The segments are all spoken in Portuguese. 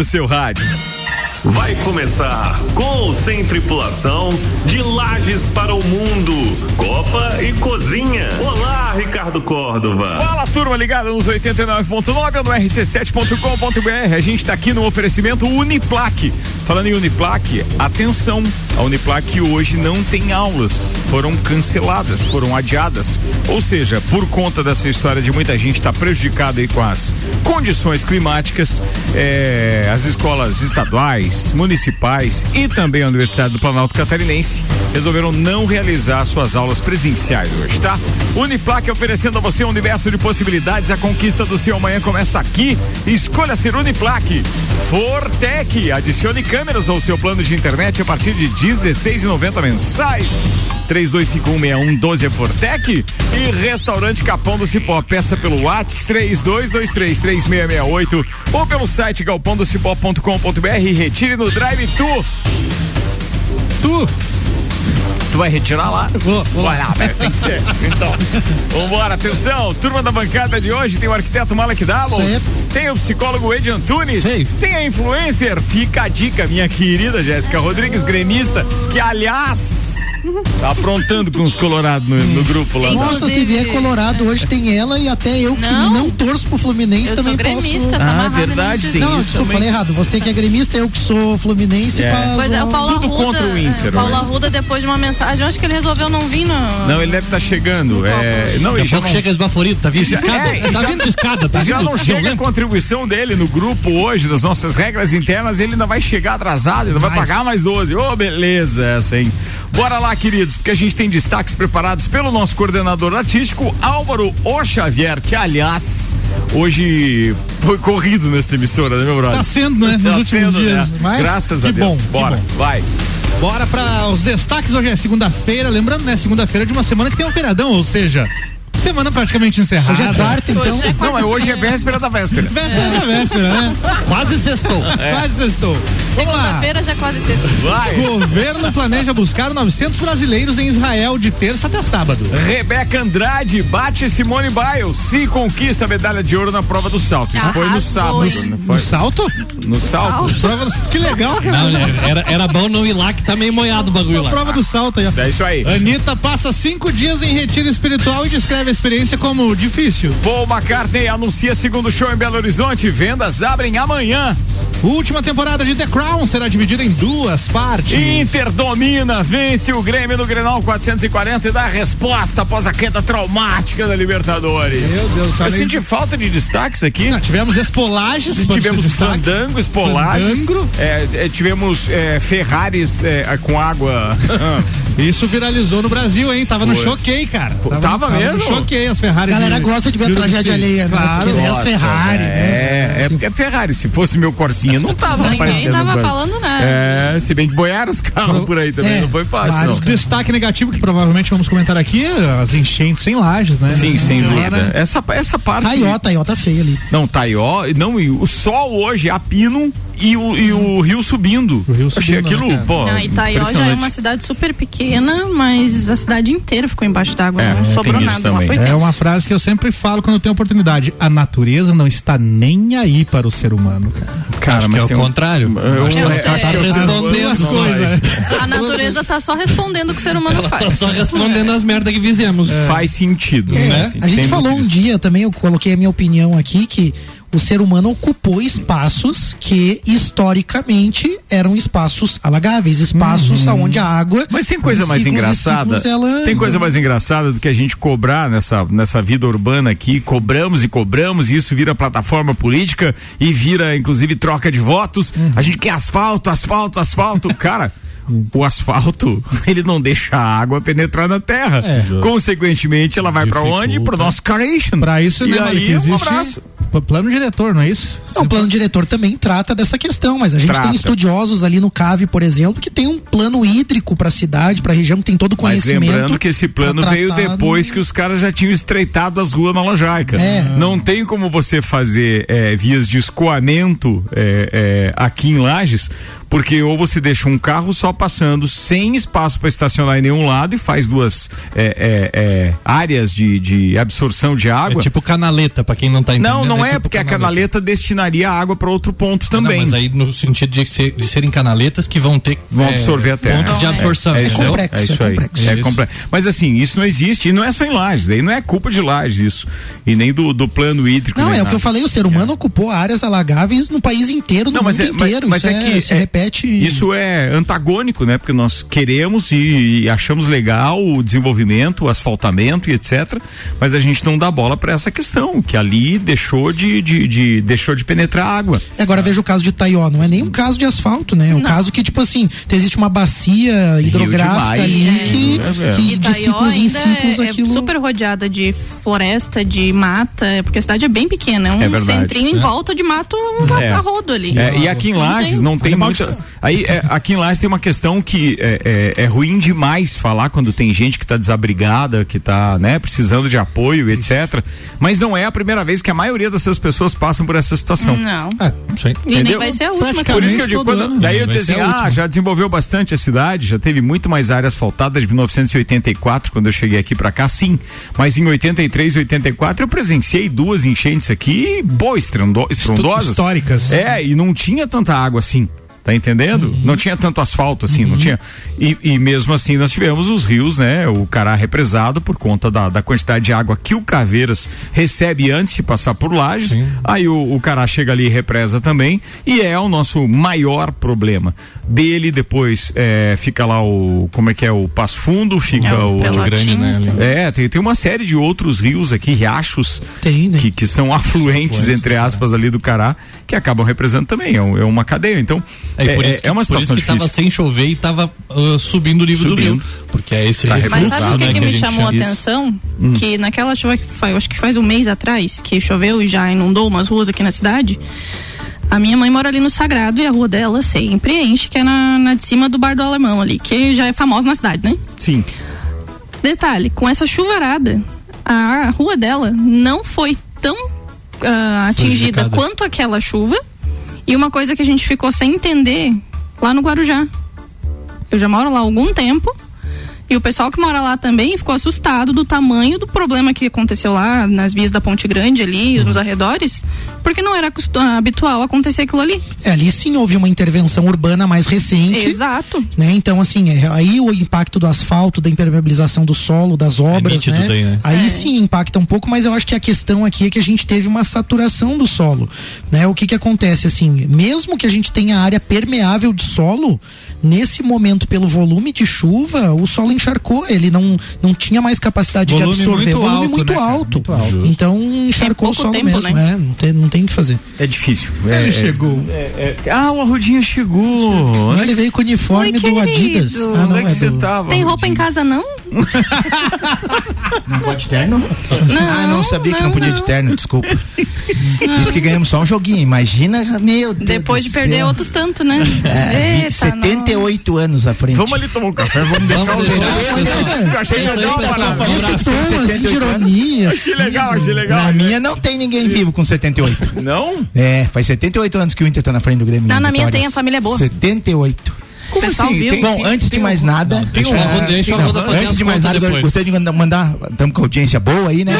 no seu rádio. Vai começar com ou sem tripulação de Lages para o Mundo, Copa e Cozinha. Olá, Ricardo Córdova. Fala turma ligada nos 89.9 ou no rc7.com.br. A gente está aqui no oferecimento Uniplaque. Falando em Uniplaque, atenção, a Uniplaque hoje não tem aulas, foram canceladas, foram adiadas. Ou seja, por conta dessa história de muita gente estar tá prejudicada aí com as condições climáticas, é, as escolas estaduais, municipais e também a Universidade do Planalto Catarinense resolveram não realizar suas aulas presenciais hoje, tá? Uniplaque oferecendo a você um universo de possibilidades. A conquista do seu amanhã começa aqui. Escolha ser Uniplaque. Fortec, adicione câmeras ao seu plano de internet a partir de 16,90 mensais. 32516112 é Fortec e Restaurante Capão do Cipó. Peça pelo WhatsApp 32233668 ou pelo site galpondocipó.com.br e retire no Drive Tu. Tu Tu vai retirar lá? Vou, vou. Vai lá, tem que ser. Então, vambora, atenção, turma da bancada de hoje tem o arquiteto Malek Davos, tem o psicólogo Ed Antunes, Sei. tem a influencer, fica a dica, minha querida Jéssica Rodrigues, gremista, que aliás Tá aprontando com os colorados no, no, grupo lá. Nossa, se vier colorado hoje tem ela e até eu que não, não torço pro Fluminense eu também sou gremista, posso. Tá ah, verdade, tem não, isso. eu falei errado. Você que é gremista, eu que sou Fluminense. É. Pois é, o Paulo Tudo Arruda, contra o Inter. Paulo Arruda, depois de uma mensagem, eu acho que ele resolveu não vir no. Não, ele deve estar tá chegando. É, não, Daqui ele já não... chega esbaforido, tá vindo de escada. É, tá já, vindo de escada, tá Já não chega a contribuição dele no grupo hoje, das nossas regras internas, ele ainda vai chegar atrasado, ainda vai pagar mais 12. Ô, oh, beleza essa, hein? Bora lá, queridos, porque a gente tem destaques preparados pelo nosso coordenador artístico, Álvaro O Xavier, que aliás, hoje foi corrido nesta emissora, né, meu brother? Tá sendo, né? Nos tá últimos sendo, dias. Né? Mas Graças que a Deus. Bom, Bora, bom. vai. Bora para os destaques. Hoje é segunda-feira. Lembrando, né? Segunda-feira de uma semana que tem um feriadão, ou seja, semana praticamente encerrada. Hoje é quarta, então. Hoje é Não, mas hoje é véspera da véspera. Véspera é. da véspera, né? Quase sextou. É. Quase sextou. Segunda-feira já quase sexta. Vai. Governo planeja buscar 900 brasileiros em Israel de terça até sábado. Rebeca Andrade bate Simone Biles e conquista a medalha de ouro na prova do salto. Isso foi no sábado, não foi? No salto? No salto. Prova do... Que legal, cara. Não, era, era bom não ir lá que tá meio moiado o bagulho lá. Prova do salto aí, ó. É isso aí. Anitta passa cinco dias em retiro espiritual e descreve a experiência como difícil. Paul McCartney anuncia segundo show em Belo Horizonte. Vendas abrem amanhã. Última temporada de The Crown será dividida em duas partes. Inter domina, vence o Grêmio no Grenal 440 e dá a resposta após a queda traumática da Libertadores. Meu Deus, Eu senti de- falta de destaques aqui. Não, tivemos espolagens. Tivemos fandango, espolagens, Fandango. é, é, tivemos é, Ferraris é, com água. Isso viralizou no Brasil, hein? Tava no Foi. choquei, cara. tava mesmo? No choquei as Ferraris. A galera de- gosta de ver a tragédia alheia, né? Claro. Porque nem as Ferrari, né? É, é porque é Ferrari. Se fosse meu Corsinha, não tava Ninguém aparecendo. tava no Brasil. falando nada. É, se bem que boiaram os carros por aí também, É, não foi fácil. vários não. Destaque negativo que provavelmente vamos comentar aqui, as enchentes em lajes, né? Sim, sem Agora, dúvida. Essa, essa parte. Taió, Taió tá feio ali. Não, Taió, não, e o sol hoje, a pino e o, e o rio subindo. O rio Achei subindo, aquilo, né, pô. Não, Itaió já é uma cidade super pequena, mas a cidade inteira ficou embaixo d'água. É, não sobrou isso nada. também. É uma frase que eu sempre falo quando eu tenho oportunidade. A natureza não está nem aí para o ser humano, cara. Cara, Acho que mas é o tem um- contrário. Eu, Acho que ela tá Tá respondendo. Duas coisas. A natureza tá só respondendo o que o ser humano Ela faz. tá só respondendo as merdas que fizemos. Faz sentido. É, né? A gente sem falou um dia também, eu coloquei a minha opinião aqui, que o ser humano ocupou espaços que historicamente eram espaços alagáveis, espaços onde a água. Mas tem coisa mais engraçada. ela- Tem coisa mais engraçada do que a gente cobrar nessa, nessa vida urbana aqui. Cobramos e cobramos, e isso vira plataforma política e vira, inclusive, troca de votos. A gente quer asfalto, asfalto, asfalto. Cara. O asfalto, ele não deixa a água penetrar na terra. É. Consequentemente, ela vai pra onde? Pro nosso creation. Pra isso, e né, aí, um existe abraço. p- plano diretor, não é isso? O plano diretor também trata dessa questão, mas a gente Trata. tem estudiosos ali no CAV, por exemplo, que tem um plano hídrico para a cidade, para a região, que tem todo o Mas conhecimento. lembrando que esse plano veio depois no- que os caras já tinham estreitado as ruas na Lajaica. É. Não tem como você fazer é, vias de escoamento é, é, aqui em Lages, Porque ou você deixa um carro só passando sem espaço para estacionar em nenhum lado e faz duas é, é, é, áreas de, de absorção de água. É tipo canaleta, pra quem não tá entendendo. não, não é, tipo porque a canaleta destinaria a água para outro ponto Não, também. mas aí no sentido de, ser, de serem canaletas que vão ter Vão é, absorver a terra. pontos de absorção. É, é, complexo, É isso é aí. complexo. É complexo. Mas assim, isso não existe e não é só em Lages, daí não é culpa de Lages isso. E nem do, do plano hídrico. Não, é o nada. que eu falei, o ser humano ocupou áreas alagáveis no país inteiro, no Não, mundo é, mas, inteiro. mas isso é que se é- repete. Isso é antagônico, né? Porque nós queremos e, e achamos legal o desenvolvimento, o asfaltamento e etc. Mas a gente não dá bola para essa questão, que ali deixou de, de, de- deixou de penetrar água. Agora veja o caso de Taió, não é nem um caso de asfalto, né? É um caso que, tipo assim, existe uma bacia hidrográfica ali É. que, É, é. que E de ciclos em ciclos é, é aquilo. super rodeada de floresta, de mata, porque a cidade é bem pequena, é um É verdade. centrinho em volta de mato É. a rodo ali. É, e aqui em Lages não tem Olha, muita. Aí, é, aqui em Lages tem uma questão que é, é- é ruim demais falar quando tem gente que está desabrigada, que está né, precisando de apoio, etc. Mas não é a primeira vez que a maioria dessas pessoas passam por essa situação. Não. Aí. E nem vai ser a última Por isso que eu digo, quando, ano, daí eu dizia assim, ah, já desenvolveu bastante a cidade, já teve muito mais área asfaltada de 1984, quando eu cheguei aqui pra cá, sim. Mas em 83 e 84 eu presenciei duas enchentes aqui, boa, estrondo, estrondosas. históricas. É, e não tinha tanta água assim. Tá entendendo? Não tinha tanto asfalto assim, não tinha. E, e mesmo assim nós tivemos os rios, né? O Cará represado por conta da, da quantidade de água que o Caveiras recebe antes de passar por Lages. Aí o, o Cará chega ali e represa também. E é o nosso maior problema. Dele depois é, fica lá o. Como é que é? O Passo Fundo, fica É, o. o Pelotinhos Grande, né. É, tem, tem uma série de outros rios aqui, riachos, Tem, né? que, que são afluentes, entre aspas, ali do Cará, que acabam representando também. É, um- é uma cadeia. Então, É, é, por isso é- que, é uma por isso situação que tava difícil. sem chover e tava ah, subindo o nível Subindo. do rio. Porque é esse Tá refluxo, Mas sabe o que, né, que a me gente chamou a atenção? Hum. Que naquela chuva que foi, acho que faz um mês atrás, que choveu e já inundou umas ruas aqui na cidade. A minha mãe mora ali no Sagrado e a rua dela sempre enche, que é na, na de cima do Bar do Alemão ali, que já é famosa na cidade, né? Sim. Detalhe, com essa chuvarada, a rua dela não foi tão ah, atingida quanto aquela chuva. E uma coisa que a gente ficou sem entender lá no Guarujá. Eu já moro lá há algum tempo. E o pessoal que mora lá também ficou assustado do tamanho do problema que aconteceu lá nas vias da Ponte Grande ali, nos arredores, porque não era habitual acontecer aquilo ali. É, ali sim houve uma intervenção urbana mais recente. Exato. né? Então, assim, é, aí o impacto do asfalto, da impermeabilização do solo, das obras, nítido né? daí, né? Aí É. sim impacta um pouco, mas eu acho que a questão aqui é que a gente teve uma saturação do solo, né? O que que acontece, assim, mesmo que a gente tenha área permeável de solo, nesse momento, pelo volume de chuva, o solo encharcou, ele não, não tinha mais capacidade Volume de absorver, muito volume alto, muito, né, alto. Muito alto. Então encharcou o pouco solo tempo, mesmo, né? né? Não tem, não tem o que fazer. É difícil. Ele É, é- chegou. Ah, o Arrudinha chegou. Ele veio com o uniforme Oi, do Adidas. Ah, não, Onde é que é você do... tava? Tem roupa em casa não? Não pode terno? Não. ah, não sabia que não podia de terno, desculpa. Isso que ganhamos só um joguinho. Imagina, meu Deus. Depois do de perder céu. outros tanto, né? É, Eita, 78 anos à frente. Vamos ali tomar um café, vamos deixar Vamos o Eu achei legal, pessoal. Maravilha. Abraço. Esse tom, assim, de 78 ironia. Achei legal, achei legal. Na minha não tem ninguém vivo com 78. Não? É, faz 78 anos que o Inter tá na frente do Grêmio. Não, na minha tem, a família é boa. 78. Como pessoal assim? viu. Tem- Bom, tem- antes de tem mais um- nada, tem Deixa um- eu Arruda- deixa Não, antes de mais nada, eu depois. gostaria de mandar- estamos com audiência boa aí, né?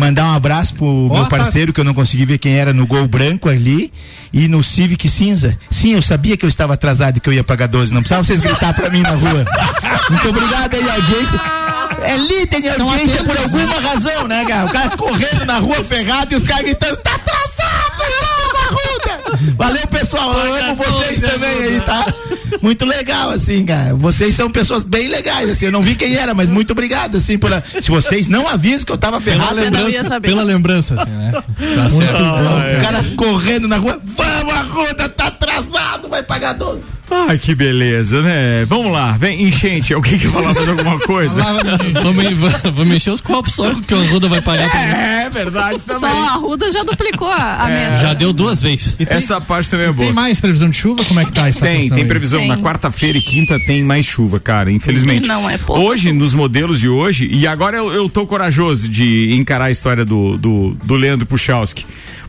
mandar um abraço pro meu tá. parceiro que eu não consegui ver quem era no gol branco ali e no Civic cinza. Sim, eu sabia que eu estava atrasado e que eu ia pagar 12, não precisava vocês gritar pra mim na rua. Muito obrigado aí, audiência. É líder de audiência por alguma razão, né, cara? O cara correndo na rua ferrado e os caras gritando, tá atrasado! Valeu, pessoal, eu amo vocês também aí, tá? Muito legal, assim, cara. Vocês são pessoas bem legais, assim. Eu não vi quem era, mas muito obrigado, assim, pela. Se vocês não avisam que eu tava Pela ferrado, ia lembrança, pela lembrança, assim, né? Tá certo. o cara correndo na rua, vamos, Arruda, tá atrasado, vai pagar 12. Ai, que beleza, né? Vamos lá, vem, enchente. Alguém quer falar mais alguma coisa? Vamos, vamos, vamos encher os copos só que o Arruda vai pagar pra mim. É, verdade Só também. a Ruda já duplicou a, a meta. Já deu duas vezes. Essa parte também é boa. Tem mais previsão de chuva? Como é que tá essa Tem, tem previsão. Tem. Na quarta-feira e quinta tem mais chuva, cara, infelizmente. Não é pouco. Hoje, nos modelos de hoje, e agora eu, eu tô corajoso de encarar a história do, do, do Leandro Puchalski.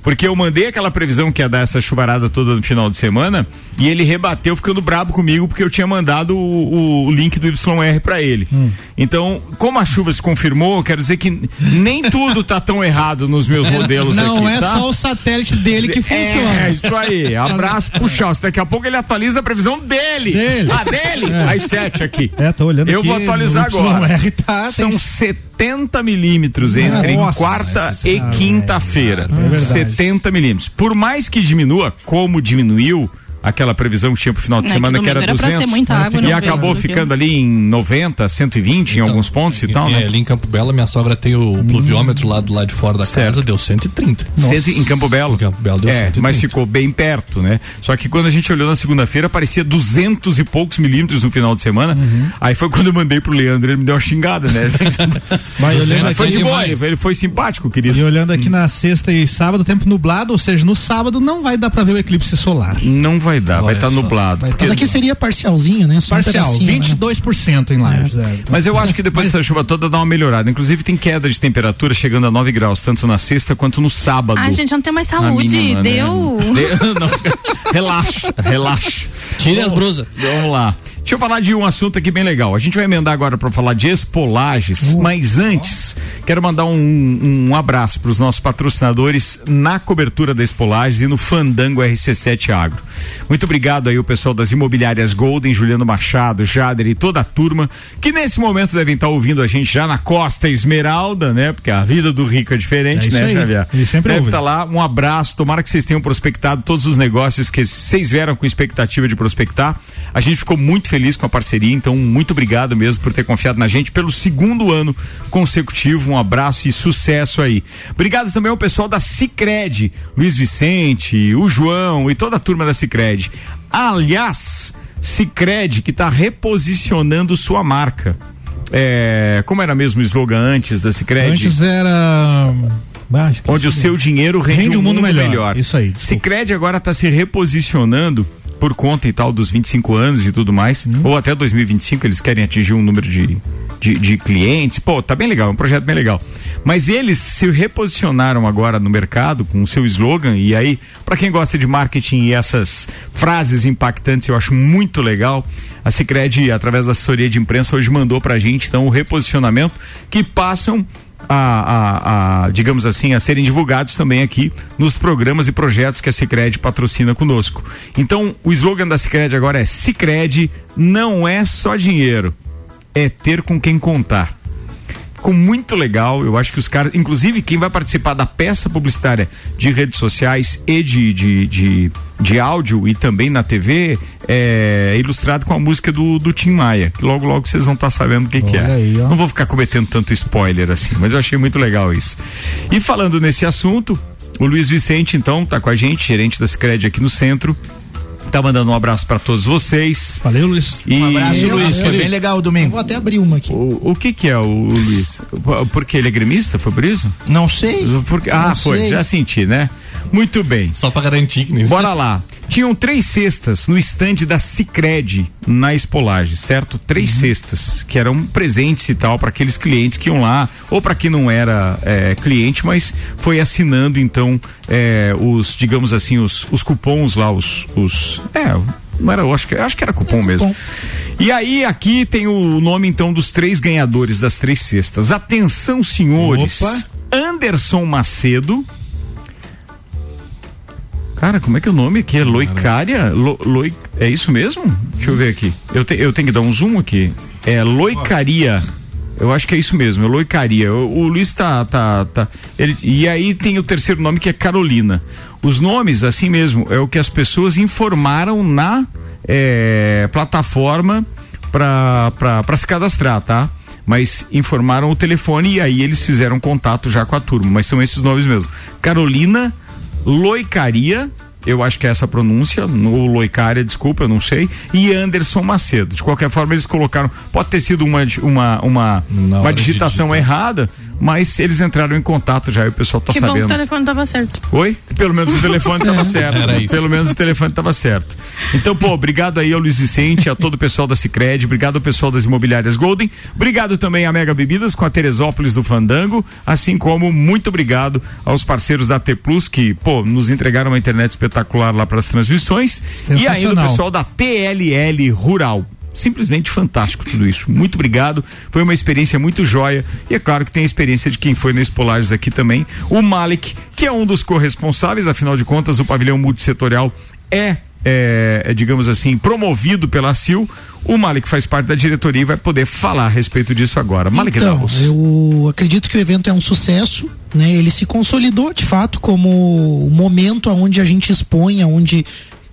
Porque eu mandei aquela previsão que ia dar essa chuvarada toda no final de semana e ele rebateu ficando brabo comigo porque eu tinha mandado o, o link do YR para ele. Hum. Então, como a chuva se confirmou, quero dizer que nem tudo tá tão errado nos meus modelos Não aqui, é tá? só o satélite dele que funciona. É, isso aí. Abraço pro Chelsea. Daqui a pouco ele atualiza a previsão dele. Dele. Ah, dele? Às sete aqui. É, tô olhando Eu aqui vou atualizar agora. Tá, São tem- 70 milímetros entre Nossa, quarta e cara, quinta-feira. é verdade. 70 milímetros. Por mais que diminua, como diminuiu aquela previsão que tinha pro final de É, semana que que era domingo era pra 200 ser muita água, e não acabou do ficando ali em 90, 120 em alguns pontos e tal, é, né? ali em Campo Belo, minha sogra tem o pluviômetro lá do lado de fora da Certo. casa, deu 130. Cento- em Campo Belo. Em Campo Belo deu é, 130. mas ficou bem perto, né? Só que quando a gente olhou na segunda-feira, parecia 200 e poucos milímetros no final de semana. Uhum. Aí foi quando eu mandei pro Leandro, ele me deu uma xingada, né? Mas olhando foi de boa, demais. ele, foi simpático, querido. e olhando aqui na sexta e sábado, tempo nublado, ou seja, no sábado não vai dar pra ver o eclipse solar. Não vai dar, vai estar só, nublado. vai porque- Mas aqui seria parcialzinho, né? Só um Parcial, né? 22% em Lages. é. Mas eu acho que depois dessa chuva toda dá uma melhorada. Inclusive tem queda de temperatura chegando a 9 graus, tanto na sexta quanto no sábado. Ai, gente, não tem mais saúde. mínima, né? Deu. De- não, fica- relaxa, relaxa. Tire as brusas. Vamos lá. Deixa eu falar de um assunto aqui bem legal. A gente vai emendar agora para falar de Expolages, mas antes quero mandar um, um abraço para os nossos patrocinadores na cobertura da Expolages e no Fandango RC7 Agro. Muito obrigado aí o pessoal das imobiliárias Golden, Juliano Machado, Jader e toda a turma que nesse momento devem estar ouvindo a gente já na Costa Esmeralda, né? Porque a vida do rico é diferente, É né, aí. Xavier? Ele sempre Deve estar lá. Um abraço. Tomara que vocês tenham prospectado todos os negócios que vocês vieram com expectativa de prospectar. A gente ficou muito feliz com a parceria, então muito obrigado mesmo por ter confiado na gente pelo segundo ano consecutivo. Um abraço e sucesso aí. Obrigado também ao pessoal da Cicred, Luiz Vicente, o João e toda a turma da Cicred. Aliás, Cicred que está reposicionando sua marca. É, como era mesmo o slogan antes da Cicred? Antes era. Ah, onde o seu dinheiro rende, Rende um mundo, mundo melhor. melhor. Isso aí, desculpa. Sicredi agora está se reposicionando por conta e tal dos 25 anos e tudo mais, Uhum. ou até 2025 eles querem atingir um número de, de, de clientes. Pô, tá bem legal, é um projeto bem legal. Mas eles se reposicionaram agora no mercado com o seu slogan e aí, para quem gosta de marketing e essas frases impactantes, eu acho muito legal. A Sicredi através da assessoria de imprensa, hoje mandou pra gente então o reposicionamento que passam a, a- a, digamos assim, a serem divulgados também aqui nos programas e projetos que a Cicred patrocina conosco. Então, o slogan da Cicred agora é Cicred não é só dinheiro, é ter com quem contar. Ficou muito legal, eu acho que os caras, inclusive quem vai participar da peça publicitária de redes sociais e de, de, de, de áudio e também na TV, é ilustrado com a música do, do Tim Maia, que logo logo vocês vão estar sabendo o que, que é. Aí. Não vou ficar cometendo tanto spoiler assim, mas eu achei muito legal isso. E falando nesse assunto, o Luiz Vicente, então, tá com a gente, gerente da Cicred aqui no centro. Tá mandando um abraço para todos vocês. Valeu, Luiz. E Um abraço, Eu- Luiz. Foi eu- bem legal o Eu domingo. vou até abrir uma aqui. o, o que que é o, o Luiz? Porque ele é gremista, foi por isso? Não sei. Porque, ah, Não foi, sei. já senti, né? Muito bem. Só pra garantir que nem Bora lá. Tinham três cestas no stand da Cicred na Espolage, certo? Três cestas que eram presentes e tal para aqueles clientes que iam lá, ou para quem não era é, cliente, mas foi assinando então é, os, digamos assim, os, os cupons lá, os, os é, não era, eu acho que, acho que era cupom mesmo. E aí aqui tem o nome então dos três ganhadores das três cestas. Atenção, senhores. Opa. Anderson Macedo. Cara, como é que é o nome aqui? É Loicária? Lo, loi, é isso mesmo? Deixa eu ver aqui. Eu, te- eu tenho que dar um zoom aqui. É Loicaria. Eu acho que é isso mesmo, é Loicaria. O, o Luiz tá. tá, tá ele, e aí tem o terceiro nome que é Carolina. Os nomes, assim mesmo, é o que as pessoas informaram na é, plataforma para se cadastrar, tá? Mas informaram o telefone e aí eles fizeram contato já com a turma. Mas são esses nomes mesmo. Carolina Loicaria, eu acho que é essa a pronúncia, ou Loicária, desculpa, eu não sei, e Anderson Macedo. De qualquer forma, eles colocaram, pode ter sido uma, uma, uma, uma digitação errada, mas eles entraram em contato já e o pessoal tá que bom que o sabendo. telefone tava certo. Oi? Pelo menos o telefone estava certo. Era isso. Pelo menos o telefone estava certo. Então, pô, obrigado aí ao Luiz Vicente, a todo o pessoal da Cicred, obrigado ao pessoal das imobiliárias Golden, obrigado também à Mega Bebidas com a Teresópolis do Fandango, assim como muito obrigado aos parceiros da T Plus que, pô, nos entregaram uma internet espetacular lá para as transmissões e ainda o pessoal da TLL Rural. Simplesmente fantástico tudo isso. Muito obrigado. Foi uma experiência muito joia. E é claro que tem a experiência de quem foi nesse Polaris aqui também. O Malik, que é um dos corresponsáveis, afinal de contas, o pavilhão multissetorial é, é, é, digamos assim, promovido pela CIL. O Malik faz parte da diretoria e vai poder falar a respeito disso agora. Malik Então, Davos. eu acredito que o evento é um sucesso, né? Ele se consolidou de fato como o momento onde a gente expõe, onde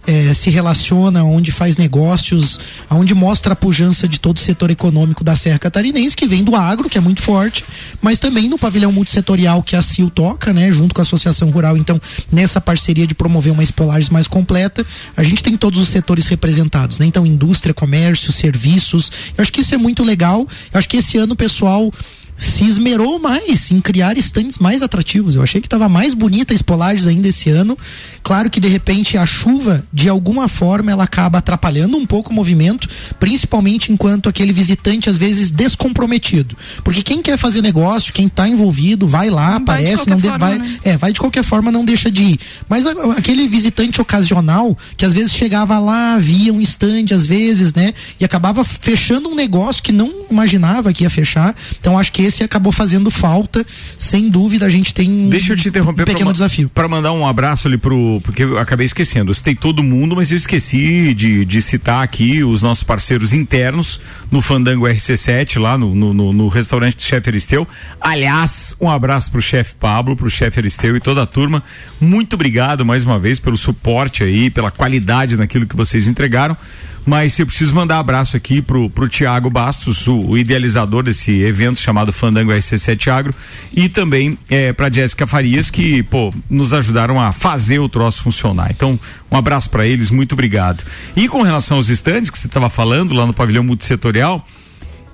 eh, se relaciona, onde faz negócios, onde mostra a pujança de todo o setor econômico da Serra Catarinense, que vem do agro, que é muito forte, mas também no pavilhão multissetorial que a CIL toca, né, junto com a Associação Rural. Então, nessa parceria de promover uma Espolares mais completa, a gente tem todos os setores representados, né? Então, indústria, comércio, serviços. Eu acho que isso é muito legal. Eu acho que esse ano o pessoal se esmerou mais em criar estandes mais atrativos. Eu achei que estava mais bonita a Espolages ainda esse ano. Claro que de repente a chuva, de alguma forma, ela acaba atrapalhando um pouco o movimento, principalmente enquanto aquele visitante às vezes descomprometido. Porque quem quer fazer negócio, quem está envolvido, vai lá, Vai de aparece, não de- vai, né? é, vai de qualquer forma, não deixa de ir. Mas aquele visitante ocasional, que às vezes chegava lá, via um estande, às vezes, né? E acabava fechando um negócio que não imaginava que ia fechar. Então acho que esse acabou fazendo falta. Sem dúvida, a gente tem um, Deixa eu te interromper um pequeno ma- desafio. Pra mandar um abraço ali pro. Porque eu acabei esquecendo. Eu citei todo mundo, mas eu esqueci de, de citar aqui os nossos parceiros internos no Fandango RC7, lá no, no, no- no restaurante do chefe Aristeu. Aliás, um abraço pro chefe Pablo, pro chefe Aristeu e toda a turma. Muito obrigado mais uma vez pelo suporte aí, pela qualidade naquilo que vocês entregaram. Mas eu preciso mandar abraço aqui pro, pro Tiago Bastos, o, o idealizador desse evento chamado Fandango RC7 Agro, e também é, pra Jéssica Farias, que, pô, nos ajudaram a fazer o troço funcionar. Então, um abraço para eles, muito obrigado. E com relação aos estandes que você estava falando lá no pavilhão multissetorial,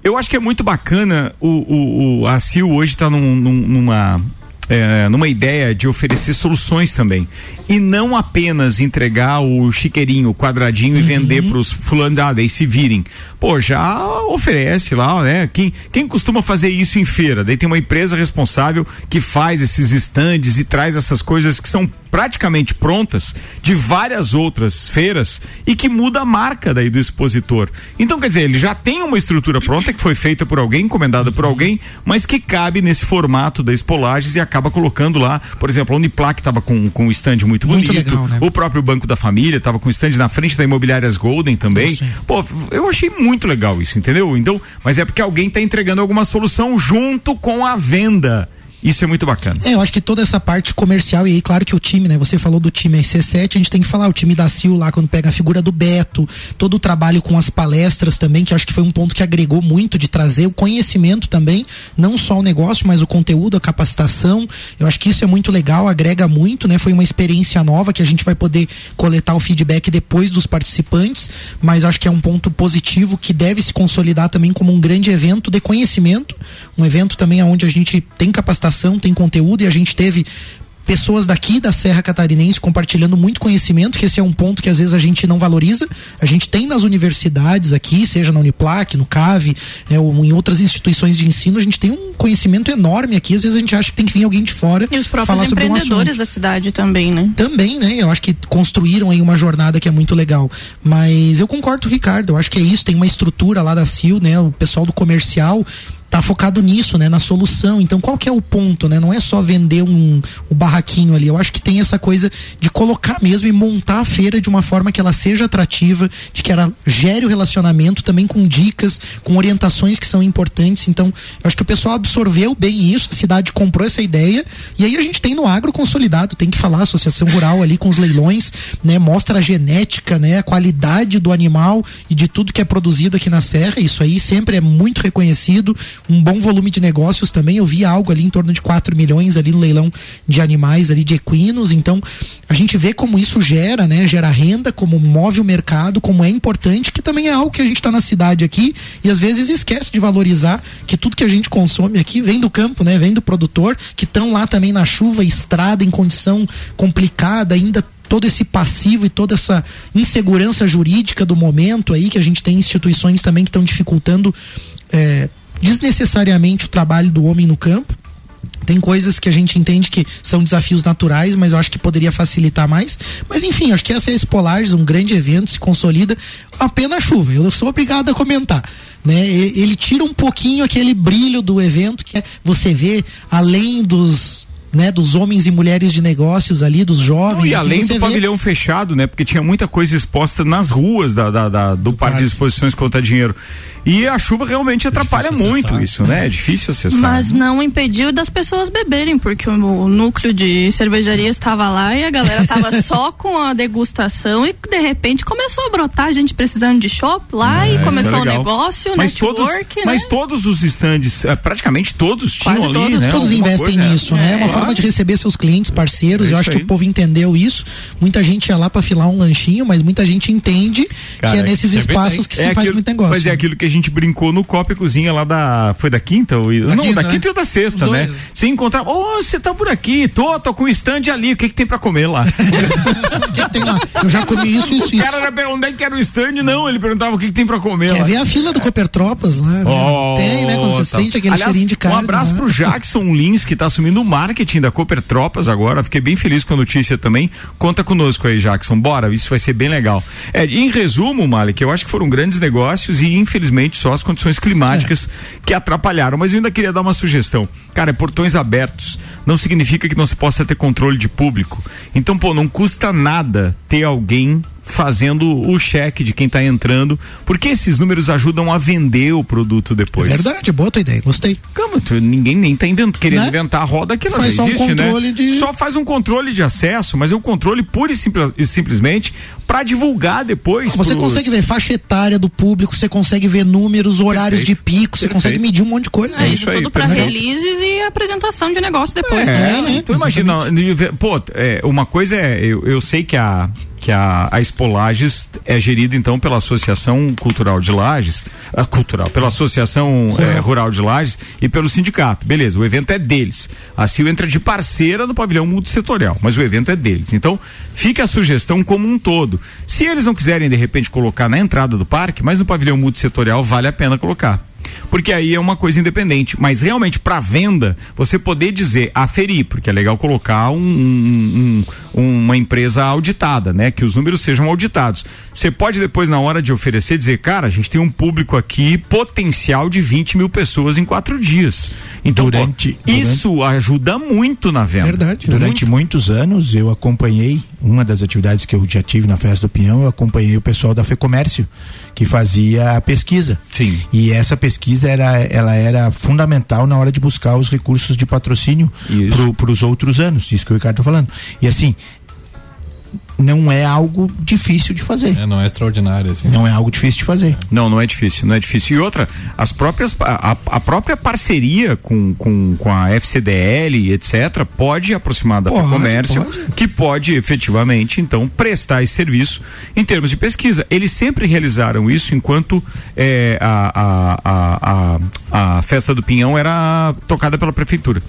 eu acho que é muito bacana o, o, o a CIL hoje está num, num- numa é, numa ideia de oferecer soluções também e não apenas entregar o chiqueirinho, o quadradinho e vender para os fulano, ah, daí se virem. Pô, já oferece lá, né? Quem, quem costuma fazer isso em feira? Daí tem uma empresa responsável que faz esses estandes e traz essas coisas que são praticamente prontas de várias outras feiras e que muda a marca daí do expositor. Então, quer dizer, ele já tem uma estrutura pronta que foi feita por alguém, encomendada por alguém, mas que cabe nesse formato da Espolages e acaba colocando lá, por exemplo, a Uniplac estava com, com um stand muito Muito bonito, legal, né? o próprio Banco da Família estava com um stand na frente da Imobiliárias Golden também. Pô, eu achei muito legal isso, entendeu? Então, mas é porque alguém está entregando alguma solução junto com a venda. Isso é muito bacana. É, eu acho que toda essa parte comercial, e aí, claro que o time, né? Você falou do time RC7, a gente tem que falar, o time da CIL lá, quando pega a figura do Beto, todo o trabalho com as palestras também, que acho que foi um ponto que agregou muito de trazer o conhecimento também, não só o negócio, mas o conteúdo, a capacitação. Eu acho que isso é muito legal, agrega muito, né? Foi uma experiência nova que a gente vai poder coletar o feedback depois dos participantes, mas acho que é um ponto positivo que deve se consolidar também como um grande evento de conhecimento, um evento também onde a gente tem capacitação, tem conteúdo e a gente teve pessoas daqui da Serra Catarinense compartilhando muito conhecimento, que esse é um ponto que às vezes a gente não valoriza. A gente tem nas universidades aqui, seja na Uniplac, no CAVE, né, ou em outras instituições de ensino, a gente tem um conhecimento enorme aqui. Às vezes a gente acha que tem que vir alguém de fora E os próprios falar sobre um empreendedores assunto. da cidade também, né? Também, né? Eu acho que construíram aí uma jornada que é muito legal. Mas eu concordo com o Ricardo, eu acho que é isso, tem uma estrutura lá da CIL, né? O pessoal do comercial tá focado nisso, né, na solução. Então, qual que é o ponto, né? Não é só vender um, um barraquinho ali. Eu acho que tem essa coisa de colocar mesmo e montar a feira de uma forma que ela seja atrativa, de que ela gere o relacionamento também com dicas, com orientações que são importantes. Então, eu acho que o pessoal absorveu bem isso, a cidade comprou essa ideia e aí a gente tem no agro consolidado, tem que falar a associação rural ali com os leilões, né, mostra a genética, né, a qualidade do animal e de tudo que é produzido aqui na serra. Isso aí sempre é muito reconhecido um bom volume de negócios também. Eu vi algo ali em torno de 4 milhões ali no leilão de animais ali de equinos. Então, a gente vê como isso gera, né? Gera renda, como move o mercado, como é importante, que também é algo que a gente está na cidade aqui e às vezes esquece de valorizar que tudo que a gente consome aqui vem do campo, né? Vem do produtor, que estão lá também na chuva, estrada, em condição complicada, ainda todo esse passivo e toda essa insegurança jurídica do momento aí, que a gente tem instituições também que estão dificultando é, desnecessariamente o trabalho do homem no campo. Tem coisas que a gente entende que são desafios naturais, mas eu acho que poderia facilitar mais. Mas enfim, acho que essa é a Espolares, um grande evento, se consolida apenas chuva. Eu sou obrigado a comentar. Né? Ele tira um pouquinho aquele brilho do evento, que é você vê além dos. Né, dos homens e mulheres de negócios ali, dos jovens. Não, e além do vê- pavilhão fechado, né? Porque tinha muita coisa exposta nas ruas da, da- da- do, parque de exposições contra dinheiro. E a chuva realmente atrapalha difícil muito acessar. isso, né? É difícil acessar. Mas não impediu das pessoas beberem, porque o, o núcleo de cervejaria estava lá e a galera tava só com a degustação e de repente começou a brotar gente precisando de chopp lá e começou Isso é o legal. negócio, o mas todos, network, mas né? todos os estandes, eh, praticamente todos Quase tinham ali, todos. né? Todos investem coisa, nisso, né? É uma. Forma de receber seus clientes, parceiros. É eu acho que aí. o povo entendeu isso. Muita gente ia lá para filar um lanchinho, mas muita gente entende Cara, que é nesses sempre espaços que se faz muito negócio. Mas é aquilo que a gente brincou no Copa e Cozinha lá da. Foi da quinta? Ou, não, quinta, da né? quinta e da sexta, Os né? dois. Se encontrar. Ô, você tá por aqui, tô, tô com o stand ali, o que que tem pra comer lá? O que que tem lá? Eu já comi isso, isso, o isso. cara já perguntou onde é que era o stand, não, ele perguntava o que que tem pra comer Quer lá. ver a fila do Copertropas lá? né? Oh, tem, né? Quando você tá. sente aquele Aliás, cheirinho de carne. Um abraço né? pro Jackson Lins, que tá assumindo o marketing da Cooper Tropas agora. Fiquei bem feliz com a notícia também. Conta conosco aí, Jackson. Bora, isso vai ser bem legal. É, em resumo, Malik, eu acho que foram grandes negócios e, infelizmente, só as condições climáticas que atrapalharam. Mas eu ainda queria dar uma sugestão. Cara, é portões abertos. Não significa que não se possa ter controle de público. Então, pô, não custa nada ter alguém fazendo o cheque de quem tá entrando, porque esses números ajudam a vender o produto É depois. verdade, boa tua ideia, gostei. Calma, tu- ninguém nem tá invent- querendo Né? inventar a roda que já só um existe, controle né? de- Só faz um controle de acesso, mas é um controle pura e, simples- e simplesmente para divulgar depois. Você pros- consegue ver faixa etária do público, você consegue ver números, horários Perfeito. de pico, você Perfeito. consegue medir um monte de coisa. É isso isso aí, tudo para releases e apresentação de negócio depois. É, É, né? Então imagina, pô, é, uma coisa é, eu, eu sei que a que a, a Expo Lages é gerida então pela Associação Cultural de Lages, a cultural, pela Associação eh, Rural de Lages e pelo sindicato. Beleza, o evento é deles. A CIO entra de parceira no pavilhão multissetorial, mas o evento é deles. Então, fica a sugestão como um todo. Se eles não quiserem de repente colocar na entrada do parque, mas no pavilhão multissetorial vale a pena colocar porque aí é uma coisa independente. Mas realmente, para venda, você poder dizer, aferir, porque é legal colocar um- um- um- uma empresa auditada, né? Que os números sejam auditados. Você pode depois, na hora de oferecer, dizer, cara, a gente tem um público aqui potencial de 20 mil pessoas em quatro dias. Então, pô, Durante- isso ajuda muito na venda. Verdade. Durante muitos anos eu acompanhei uma das atividades que eu já tive na Festa do Pinhão, eu acompanhei o pessoal da FEComércio que fazia a pesquisa. Sim. E essa pesquisa era, ela era fundamental na hora de buscar os recursos de patrocínio para os outros anos, isso que o Ricardo está falando. E assim, não é algo difícil de fazer. É, não é extraordinário, assim. Não é algo difícil de fazer. Não, não é difícil, não é difícil. E outra, as próprias, a, a própria parceria com, com, com a FCDL, etc., pode aproximar da Pode, Comércio, pode. que pode efetivamente, então, prestar esse serviço em termos de pesquisa. Eles sempre realizaram isso enquanto a, a, a, a, a festa do Pinhão era tocada pela prefeitura.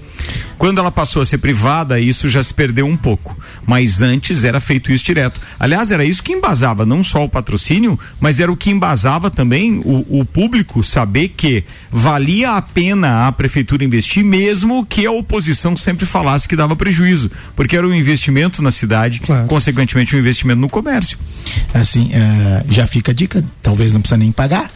Quando ela passou a ser privada, isso já se perdeu um pouco. Mas antes era feito isso direto. Aliás, era isso que embasava não só o patrocínio, mas era o que embasava também o, o público saber que valia a pena a prefeitura investir, mesmo que a oposição sempre falasse que dava prejuízo. Porque era um investimento na cidade, Claro. consequentemente, um investimento no comércio. Assim, eh, já fica a dica, talvez não precisa nem pagar.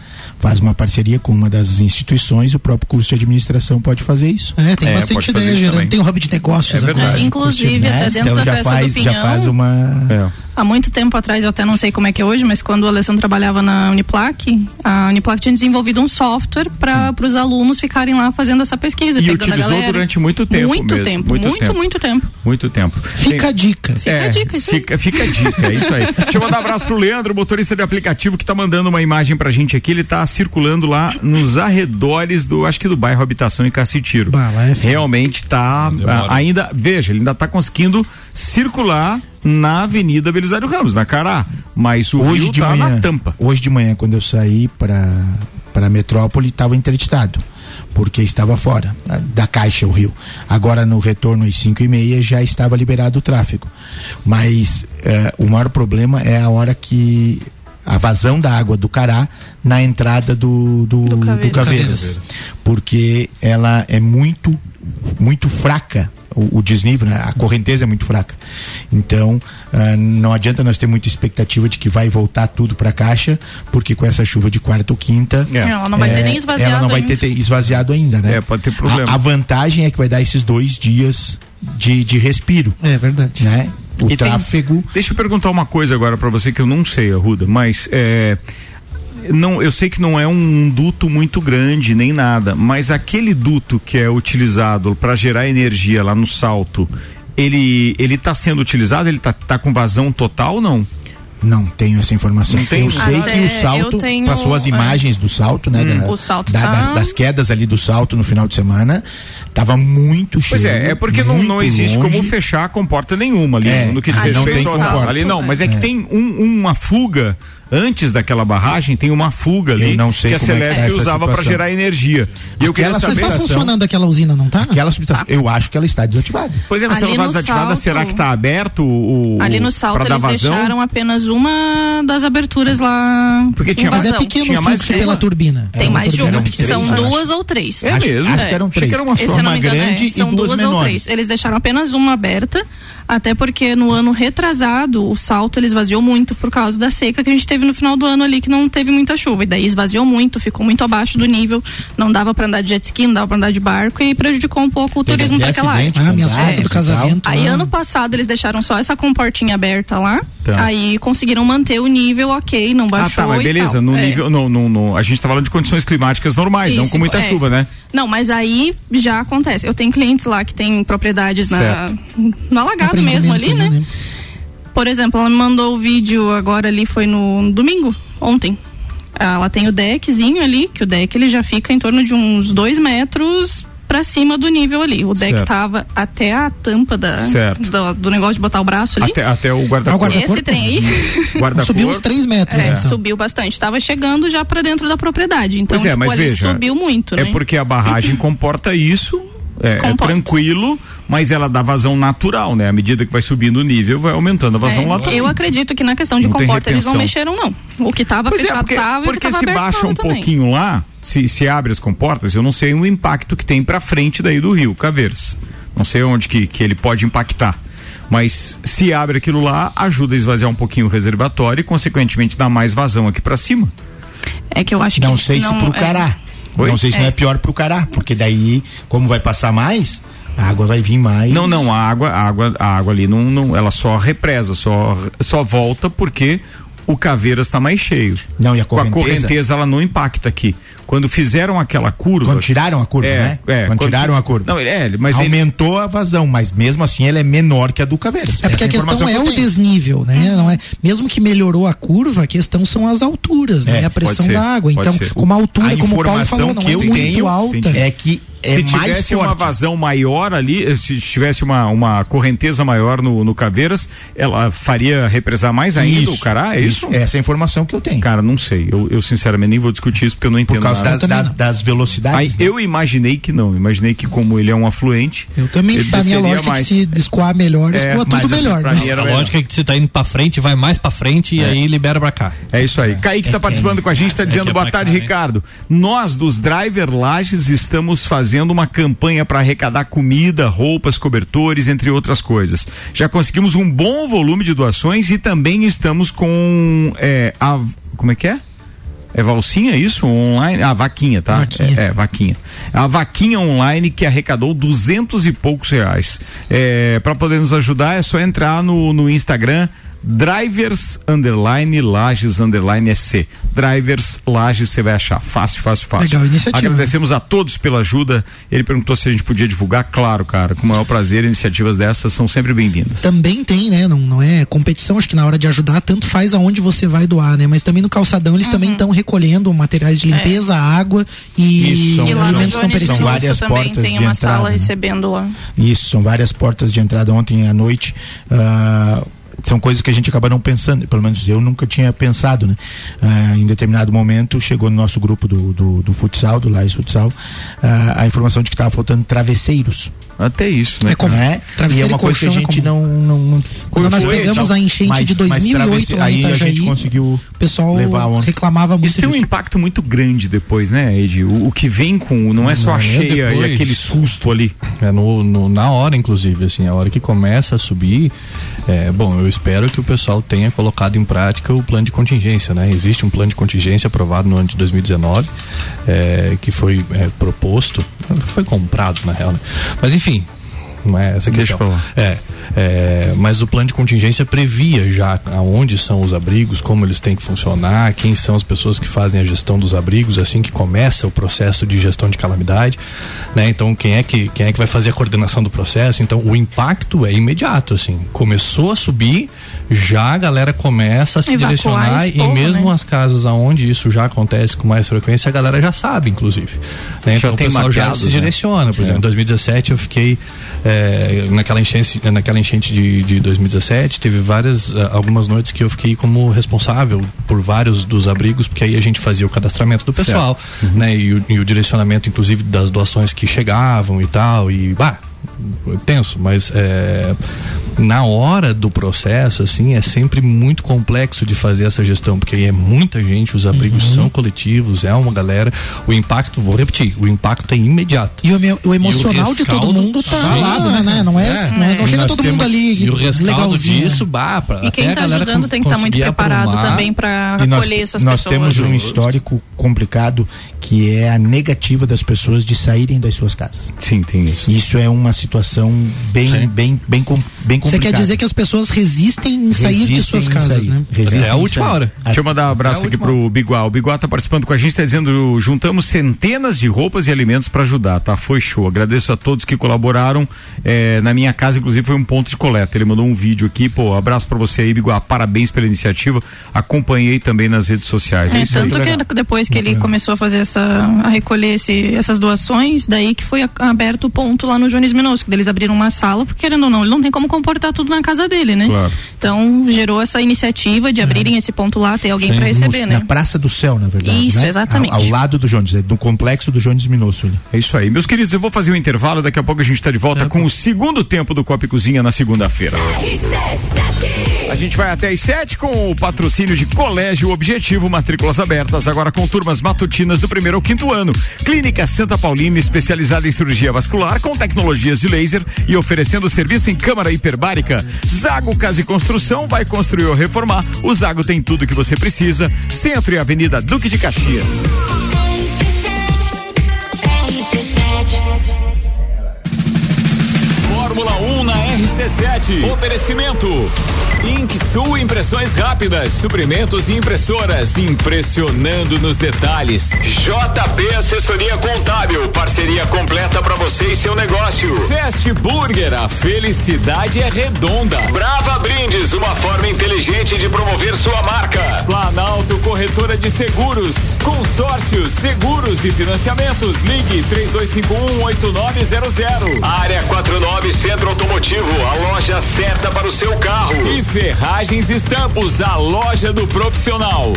Faz uma parceria com uma das instituições, o próprio curso de administração pode fazer isso. É, tem É, bastante fazer ideia gerando. Tem um hub de negócios É agora. verdade. Inclusive, até dentro então da já festa faz, do já Pinhão. faz uma. É. Há muito tempo atrás, eu até não sei como é que é hoje, mas quando o Alessandro trabalhava na Uniplac, a Uniplac tinha desenvolvido um software para os alunos ficarem lá fazendo essa pesquisa. E utilizou durante muito tempo Muito mesmo, tempo, muito muito, tempo. muito tempo. Muito tempo. Fica a dica. Fica a dica, isso aí. fica, fica a dica, é isso aí. Deixa eu mandar um abraço pro Leandro, motorista de aplicativo, que tá mandando uma imagem pra gente aqui. Ele tá circulando lá nos arredores do, acho que do bairro Habitação em Cacitiro. Bah, é. Realmente tá Demora. ah, ainda, veja, ele ainda tá conseguindo circular na Avenida Belisário Ramos, na Cará, mas o hoje rio de tá manhã, na tampa. hoje de manhã quando eu saí para para Metrópole estava interditado porque estava fora ah, da caixa o rio. Agora no retorno às 5 e meia já estava liberado o tráfego. Mas eh, o maior problema é a hora que a vazão da água do Cará na entrada do, do, Do do Caveiras. Porque ela é muito, muito fraca. O, o desnível, né? a correnteza é muito fraca. Então, ah, não adianta nós ter muita expectativa de que vai voltar tudo para a caixa, porque com essa chuva de quarta ou quinta. É. Ela não vai ter nem esvaziado Ela não vai ter, ainda. ter esvaziado ainda, né? É, pode ter problema. A, a vantagem é que vai dar esses dois dias de, de respiro, É verdade. né? O E tem- tráfego. Deixa eu perguntar uma coisa agora pra você que eu não sei, Arruda, mas é, não, eu sei que não é um duto muito grande nem nada, mas aquele duto que é utilizado para gerar energia lá no salto, ele ele tá sendo utilizado, ele tá, tá com vazão total ou não? Não tenho essa informação. Não tem? Eu sei Até que o salto eu tenho, passou as é. imagens do salto, né? da- O salto da- tá- da- das quedas ali do salto no final de semana. Tava muito cheio. Pois é, é porque não, não existe longe. como fechar a comporta nenhuma ali, É, no que diz respeito ao ali não, mas é que É. tem um- uma fuga antes daquela barragem, tem uma fuga ali Eu não sei que a é que Celeste essa usava para gerar energia. E eu queria Aquela saber Mas tá subestação- funcionando aquela usina, não tá? Aquela subestação, eu acho que ela está desativada. Pois é, mas se ela tá no desativada, salto- será que tá aberto o. Ali no salto eles vazão? deixaram apenas uma das aberturas lá. Porque tinha Mas é vazão. pequeno Tinha mais fluxo que pela turbina. Tem É mais de uma. São três, duas ou três. É Acho- mesmo? acho que eram três. que era uma só. se eu não uma me engano, é, grande e são duas menores. três. Eles deixaram apenas uma aberta, até porque no ano retrasado o salto ele esvaziou muito por causa da seca que a gente teve no final do ano ali, que não teve muita chuva. E daí esvaziou muito, ficou muito abaixo do nível, não dava pra andar de jet ski, não dava pra andar de barco e prejudicou um pouco o Teve turismo pra aquela área. Ah, minhas com fotos do casamento. Aí lá. ano passado eles deixaram só essa comportinha aberta lá, Tá. aí conseguiram manter o nível ok, não Ah, baixou tá, mas beleza. No É. nível. No, no, no- a gente tá falando de condições climáticas normais, não Isso, com muita é. chuva, né? Não, mas aí já acontece. Eu tenho clientes lá que têm propriedades na, no alagado mesmo ali, né? Por exemplo, ela me mandou o vídeo agora ali, foi no domingo, ontem. Ela tem o deckzinho ali, que o deck ele já fica em torno de uns dois metros pra cima do nível ali. O deck Certo. tava até a tampa da, Certo. do, do negócio de botar o braço ali. Até, até o Ah, guarda-corpo. guarda- Esse trem aí guarda Subiu uns 3 metros. é, então. subiu bastante. Tava chegando já pra dentro da propriedade. Então, Pois é, tipo, mas veja, subiu muito, É né? porque a barragem comporta isso. É, é tranquilo, mas ela dá vazão natural, né? À medida que vai subindo o nível, vai aumentando a vazão É, lá também. eu acredito que na questão de Não comporta eles não mexeram, não. O que tava Pois é, fechado porque, tava e porque tava se baixa um também. pouquinho lá, se, se abre as comportas, eu não sei o impacto que tem pra frente daí do rio, Caveiras. Não sei onde que, que ele pode impactar. Mas se abre aquilo lá, ajuda a esvaziar um pouquinho o reservatório e, consequentemente, dá mais vazão aqui pra cima. É que eu acho Não que sei se não, pro é, Cará. Oi? Não sei se não é pior pro Cará, porque daí, como vai passar mais, a água vai vir mais. Não, não, a água, a água, a água ali não, não, ela só represa, só, só volta porque o Caveiras está mais cheio. Não, e a Com a correnteza? correnteza ela não impacta aqui. Quando fizeram aquela curva. Quando tiraram a curva, é, né? É, quando, tiraram a curva. Não, é, mas ele, Aumentou a vazão, mas mesmo assim ela é menor que a do Caveiras. É porque a questão é que o desnível, né? Não é, mesmo que melhorou a curva, a questão são as alturas, né? É, A pressão da água. Então, ser. como a altura, a como o Paulo falou, não que é eu muito tenho alta. é que é se mais tivesse forte. uma vazão maior ali, se tivesse uma, uma correnteza maior no, no Caveiras, ela faria represar mais ainda o Cará? É isso? Essa é a informação que eu tenho. Cara, não sei. Eu, eu sinceramente nem vou discutir isso porque eu não entendo Por causa nada. da- da- das velocidades. Aí, né? eu imaginei que não. Imaginei que como ele é um afluente. Eu também, ele da minha lógica, mais. que se escoar melhor, É, escoa tudo assim, melhor, né? mim era A melhor. lógica é que você tá indo pra frente, vai mais pra frente e aí libera pra cá. É isso aí. Kaique tá é participando com a gente, tá dizendo é boa tarde, cá, né? Ricardo. Nós dos Driver Lages estamos fazendo uma campanha para arrecadar comida, roupas, cobertores, entre outras coisas. Já conseguimos um bom volume de doações e também estamos com é, a como é que é? É Valsinha isso? Online? Ah, Vaquinha, tá? Vaquinha. É, é, Vaquinha. A Vaquinha online que arrecadou duzentos e poucos reais. É, para poder nos ajudar é só entrar no, no Instagram Drivers Underline Lages Underline SC. Drivers Lages você vai achar. Fácil, fácil, fácil. Legal, iniciativa. Agradecemos a todos pela ajuda. Ele perguntou se a gente podia divulgar. Claro, cara, com o maior prazer. Iniciativas dessas são sempre bem-vindas. Também tem, né? Não, não é competição, acho que na hora de ajudar, tanto faz aonde você vai doar, né? Mas também no calçadão eles também estão recolhendo materiais de limpeza, água e Isso, são- E alimentos não são várias também portas tem de uma entrada, sala né? recebendo lá. Isso, são várias portas de entrada ontem à noite. ah, são coisas que a gente acaba não pensando, pelo menos eu nunca tinha pensado, né? Ah, em determinado momento chegou no nosso grupo do, do, do futsal, do Lages Futsal, ah, a informação de que estava faltando travesseiros. Até isso, né? É comum. né? E é uma coisa que a é gente comum. não, não, não. Quando nós pegamos a enchente mas- de mas 2008 travesse- lá em aí a gente Itajaí, conseguiu O pessoal reclamava muito Isso tem um impacto muito grande depois, né, Ed? O, o que vem com. Não é só Não, a é cheia depois. e aquele susto ali. É no, no- na hora, inclusive, assim, a hora que começa a subir, é, bom, eu espero que o pessoal tenha colocado em prática o plano de contingência, né? Existe um plano de contingência aprovado no ano de 2019, é, que foi é, proposto, foi comprado na real, né? Mas enfim, não é essa questão. É, é, mas o plano de contingência previa já aonde são os abrigos, como eles têm que funcionar, quem são as pessoas que fazem a gestão dos abrigos, assim que começa o processo de gestão de calamidade, né? Então quem é que quem é que vai fazer a coordenação do processo? Então o impacto é imediato, assim. Começou a subir, já a galera começa a se Evacuar direcionar e povo, mesmo né? as casas aonde isso já acontece com mais frequência, a galera já sabe, inclusive. Né? Já Então tem o pessoal já se né? direciona. Por exemplo, em 2017 eu fiquei é, naquela enchente, naquela enchente de, de 2017, teve várias, ah, algumas noites que eu fiquei como responsável por vários dos abrigos, porque aí a gente fazia o cadastramento do pessoal, né? E o, e o direcionamento, inclusive, das doações que chegavam e tal, e bah, tenso, mas é, na hora do processo, assim, é sempre muito complexo de fazer essa gestão, porque aí é muita gente, os abrigos Uhum. são coletivos, é uma galera. O impacto, vou repetir, o impacto é imediato. E o, o emocional de todo rescaldo- mundo tá Sim. lá, né? Não é, É. não, é, não E chega nós todo mundo temos- ali E o rescaldo legalzinho. né? disso, bah, pra, E quem até a tá galera ajudando tem que estar muito conseguir preparado aprumar. também para E nós, acolher essas nós pessoas. temos um histórico complicado que é a negativa das pessoas de saírem das suas casas. Sim, tem isso. Isso é uma situação bem, Sim. bem, bem, bem Você complicada. quer dizer que as pessoas resistem em sair de Resistem suas casas, né? Resistem Até a última sair. hora. Deixa eu mandar um abraço É a aqui pro Biguá. O Biguá tá participando com a gente, tá dizendo, juntamos centenas de roupas e alimentos para ajudar, tá? Foi show. Agradeço a todos que colaboraram. É, na minha casa, inclusive, foi um ponto de coleta. Ele mandou um vídeo aqui, pô, abraço para você aí, Biguá. Parabéns pela iniciativa. Acompanhei também nas redes sociais. É, É, isso aí. tanto que depois que ele começou a fazer essa, a recolher esse, essas doações, daí que foi a- aberto o ponto lá no Jones Que eles abriram uma sala, porque querendo ou não, ele não tem como comportar tudo na casa dele, né? Claro. Então gerou essa iniciativa de abrirem esse ponto lá, ter alguém para receber, No- né? Na Praça do Céu, na verdade. Isso, né? exatamente. Ao, ao lado do Jones, é do complexo do Jones Minosso. É isso aí. Meus queridos, eu vou fazer um intervalo. Daqui a pouco a gente está de volta com o segundo tempo do Copa e Cozinha na segunda-feira. A gente vai até às sete com o patrocínio de Colégio Objetivo, matrículas abertas, agora com turmas matutinas do primeiro ao quinto ano. Clínica Santa Paulina, especializada em cirurgia vascular, com tecnologias de laser e oferecendo serviço em câmara hiperbárica. Zago Casa e Construção vai construir ou reformar. O Zago tem tudo que você precisa. Centro e Avenida Duque de Caxias. Fórmula 1 na RC7. Oferecimento. Inksul Impressões Rápidas, suprimentos e impressoras, impressionando nos detalhes. JP Assessoria Contábil, parceria completa para você e seu negócio. Fast Burger, a felicidade é redonda. Brava Brindes, uma forma inteligente de promover sua marca. Planalto Corretora de Seguros, consórcios, seguros e financiamentos. Ligue 32518900. Área 49 Centro Automotivo, a loja certa para o seu carro. E Ferragens Estampos, a loja do profissional.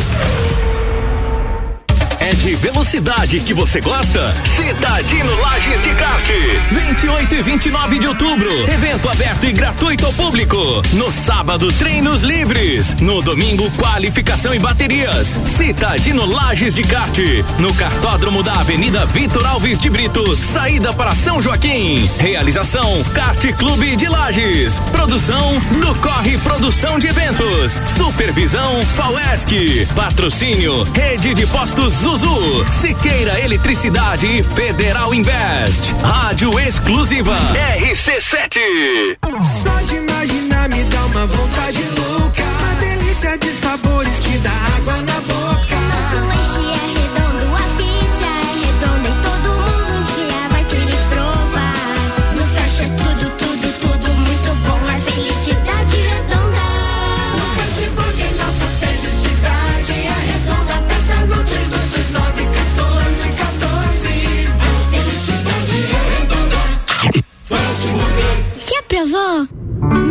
É de velocidade que você gosta? Cidadino Lages de Kart. 28 e 29 de outubro. Evento aberto e gratuito ao público. No sábado, treinos livres. No domingo, qualificação e baterias. Citadino Lages de Kart. No cartódromo da Avenida Vitor Alves de Brito. Saída para São Joaquim. Realização: Kart Clube de Lages. Produção do Corre Produção de Eventos. Supervisão Pauesc. Patrocínio Rede de Postos Zuzu, Siqueira Eletricidade e Federal Invest. Rádio exclusiva RC7. Só de imaginar me dá uma vontade louca. Uma delícia de sabores que dá água na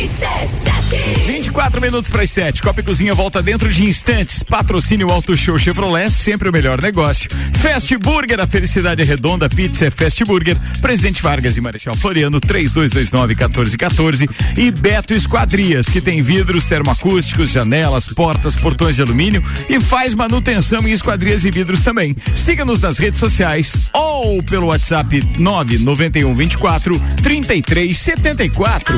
dices. 24 minutos para as 7. Copa e Cozinha volta dentro de instantes. Patrocínio Auto Show Chevrolet, sempre o melhor negócio. Fast Burger, a felicidade é redonda. Pizza é Fast Burger. Presidente Vargas e Marechal Floriano, 3229-1414. E Beto Esquadrias, que tem vidros termoacústicos, janelas, portas, portões de alumínio e faz manutenção em esquadrias e vidros também. Siga-nos nas redes sociais ou pelo WhatsApp 991 24 3374.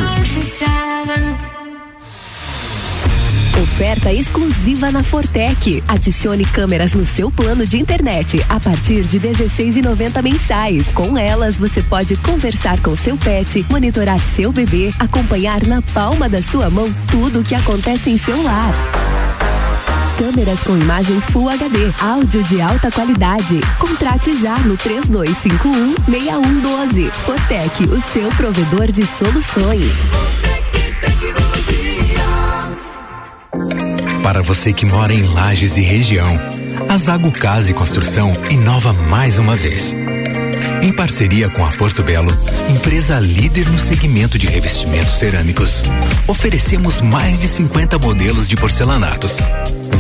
Oferta exclusiva na Fortec. Adicione câmeras no seu plano de internet a partir de 16,90 mensais. Com elas, você pode conversar com seu pet, monitorar seu bebê, acompanhar na palma da sua mão tudo o que acontece em seu lar. Câmeras com imagem Full HD, áudio de alta qualidade. Contrate já no 3251 6112. Fortec, o seu provedor de soluções. Para você que mora em Lages e região, a Zago Casa e Construção inova mais uma vez. Em parceria com a Porto Belo, empresa líder no segmento de revestimentos cerâmicos, oferecemos mais de 50 modelos de porcelanatos.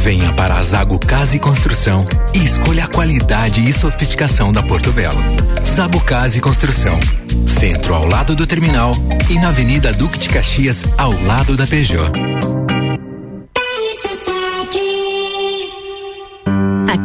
Venha para a Zago Casa e Construção e escolha a qualidade e sofisticação da Porto Belo. Zago Casa e Construção, centro ao lado do terminal e na Avenida Duque de Caxias, ao lado da Peugeot.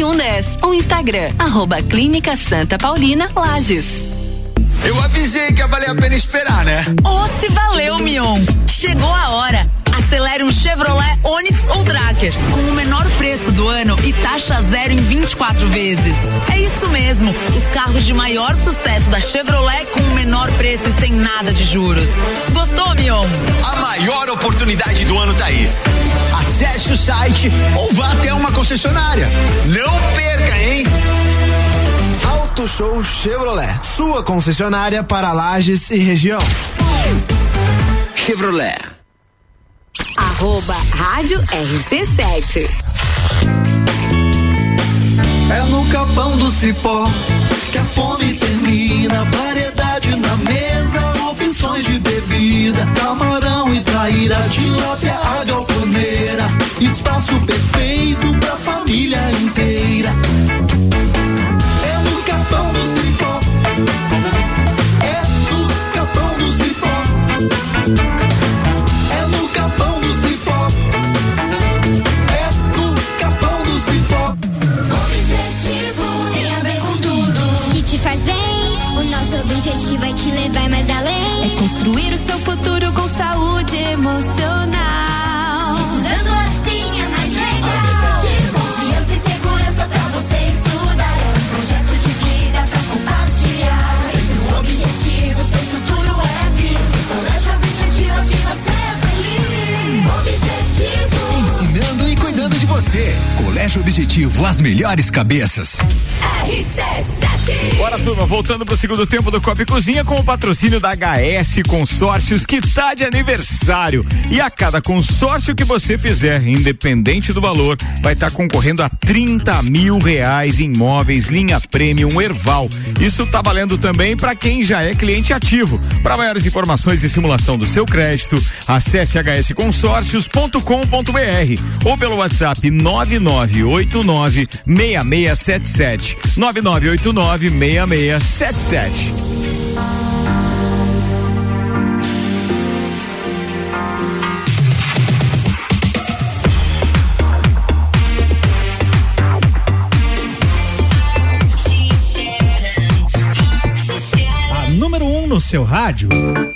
7110 ou Instagram arroba Clínica Santa Paulina Lages. Eu avisei que ia valer a pena esperar, né? Ou se valeu, Mion. Chegou a hora. Acelere um Chevrolet Onix ou Tracker com o menor preço do ano e taxa zero em 24 vezes. É isso mesmo, os carros de maior sucesso da Chevrolet com o menor preço e sem nada de juros. Gostou, Mion? A maior oportunidade do ano tá aí. Acesse o site ou vá até uma concessionária. Não perca, hein? Auto Show Chevrolet, sua concessionária para Lages e região. Chevrolet. Arroba Rádio RC7. É no capão do cipó que a fome termina. Variedade na mesa, de bebida. Camarão e traíra, tilápia, a galponeira. Espaço perfeito pra família inteira. É no capão do cipó. É no capão do cipó. É no capão do cipó. É no capão do cipó. Objetivo tem a ver com tudo que te faz bem. O nosso objetivo é te levar mais além. Construir o seu futuro com saúde emocional. Objetivo, as melhores cabeças. Bora, turma, voltando pro segundo tempo do Copa Cozinha com o patrocínio da HS Consórcios, que tá de aniversário. E a cada consórcio que você fizer, independente do valor, vai estar concorrendo a 30 mil reais em imóveis, linha Premium Erval. Isso tá valendo também para quem já é cliente ativo. Para maiores informações e simulação do seu crédito, acesse hsconsórcios.com.br ou pelo WhatsApp 9989 6677. 9989 6677. Seu rádio.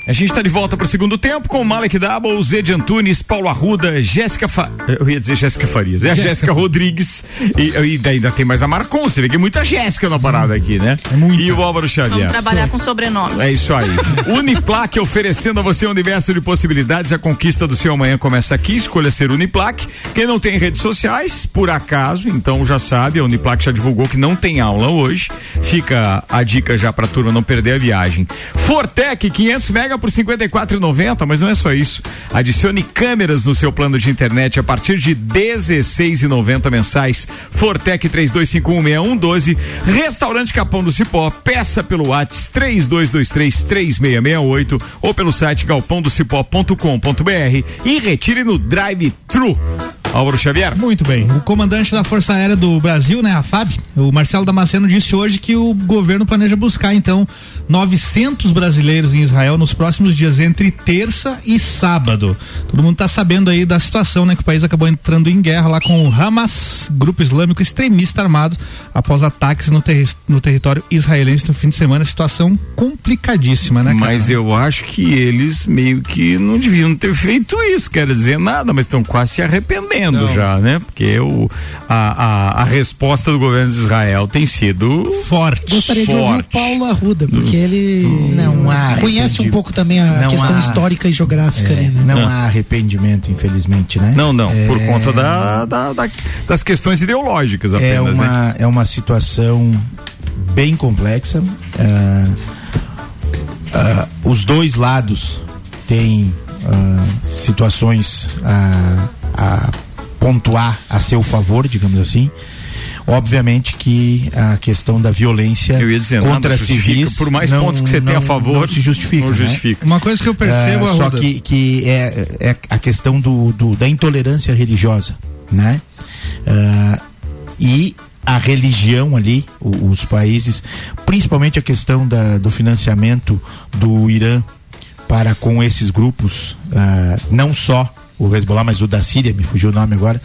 A gente está de volta para o segundo tempo com o Malek Double, Zé de Antunes, Paulo Arruda, Jéssica Fa... Eu ia dizer Jéssica Farias, é a Jéssica. Rodrigues e, e ainda tem mais a Marcon, você vê que é muita Jéssica na parada aqui, né? E o Álvaro Xavier. Vamos trabalhar com sobrenome. É isso aí. Uniplaque oferecendo a você um universo de possibilidades. A conquista do seu amanhã começa aqui. Escolha ser Uniplaque. Quem não tem redes sociais, por acaso, então já sabe, a Uniplaque já divulgou que não tem aula hoje. Fica a dica já pra turma não perder a viagem. Fortec 500 mega por 54,90, mas não é só isso. Adicione câmeras no seu plano de internet a partir de 16,90 mensais. Fortec 32516112. Restaurante Capão do Cipó. Peça pelo WhatsApp 32233668 ou pelo site galpãodocipó.com.br e retire no drive-thru. Álvaro Xavier. Muito bem. O comandante da Força Aérea do Brasil, né, a FAB, o Marcelo Damasceno disse hoje que o governo planeja buscar então 900 brasileiros em Israel nos próximos dias entre terça e sábado. Todo mundo está sabendo aí da situação, né, que o país acabou entrando em guerra lá com o Hamas, grupo islâmico extremista armado, após ataques no, terri no território israelense no fim de semana. Situação complicadíssima, né? cara? Mas eu acho que eles meio que não deviam ter feito isso, quer dizer nada, mas estão quase se arrependendo já, né? Porque o, a, a, a resposta do governo de Israel tem sido forte. Gostaria de ouvir o forte. Paulo Arruda, porque ele Não há conhece um pouco também a não questão há- histórica e geográfica É, ali, né? Não há arrependimento, infelizmente, né? Não, não, por É, conta da, da- da- das questões ideológicas é apenas, né? uma, é uma situação bem complexa. Ah, os dois lados têm ah, situações a pontuar a seu favor, digamos assim. Obviamente que a questão da violência Eu ia dizer, contra civis, Por mais não- pontos que você tenha a não- favor, não se justifica. não né? justifica. Uma coisa que eu percebo, Ah, só que, que é, é a questão do, do- da intolerância religiosa, né? Ah, e a religião ali, os países, principalmente a questão da- do financiamento do Irã para com esses grupos, ah, não só o Hezbollah, mas o da Síria, me fugiu o nome agora,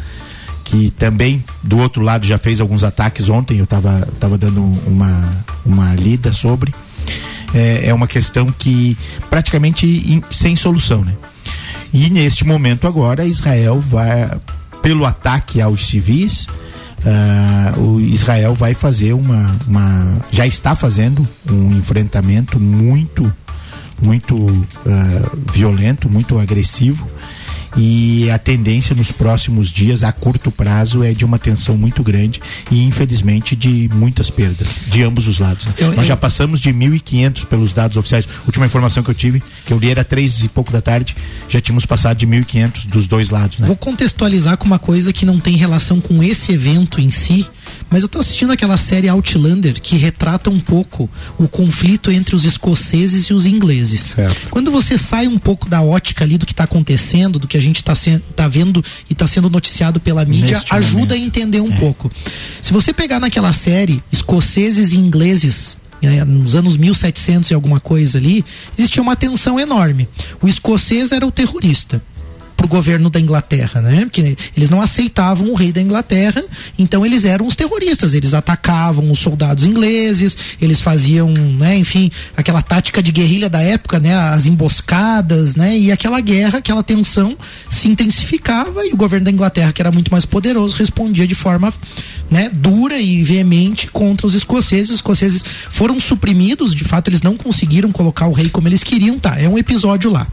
que também do outro lado já fez alguns ataques ontem, eu estava tava dando uma, uma lida sobre. É, é uma questão que praticamente in- sem solução, né? E neste momento agora Israel vai pelo ataque aos civis, ah, o Israel vai fazer uma, uma já está fazendo um enfrentamento muito muito ah, violento, muito agressivo e a tendência nos próximos dias, a curto prazo, é de uma tensão muito grande e infelizmente de muitas perdas de ambos os lados. né? Eu- Nós eu- já passamos de 1.500 pelos dados oficiais. Última informação que eu tive, que eu li era três e pouco da tarde, já tínhamos passado de 1.500 dos dois lados. Né? Vou contextualizar com uma coisa que não tem relação com esse evento em si, mas eu tô assistindo aquela série Outlander que retrata um pouco o conflito entre os escoceses e os ingleses. Quando você sai um pouco da ótica ali do que tá acontecendo, do que a gente tá, se- tá vendo e tá sendo noticiado pela mídia, Neste ajuda a momento. entender um pouco. Se você pegar naquela série escoceses e ingleses né, nos anos 1700 e alguma coisa ali, existia uma tensão enorme. O escocês era o terrorista pro governo da Inglaterra, né? Porque eles não aceitavam o rei da Inglaterra, então eles eram os terroristas, eles atacavam os soldados ingleses, eles faziam, né, enfim, aquela tática de guerrilha da época, né, as emboscadas, né, e aquela guerra, aquela tensão se intensificava e o governo da Inglaterra, que era muito mais poderoso, respondia de forma, né, dura e veemente contra os escoceses. Os escoceses foram suprimidos, de fato eles não conseguiram colocar o rei como eles queriam, tá? É um episódio lá.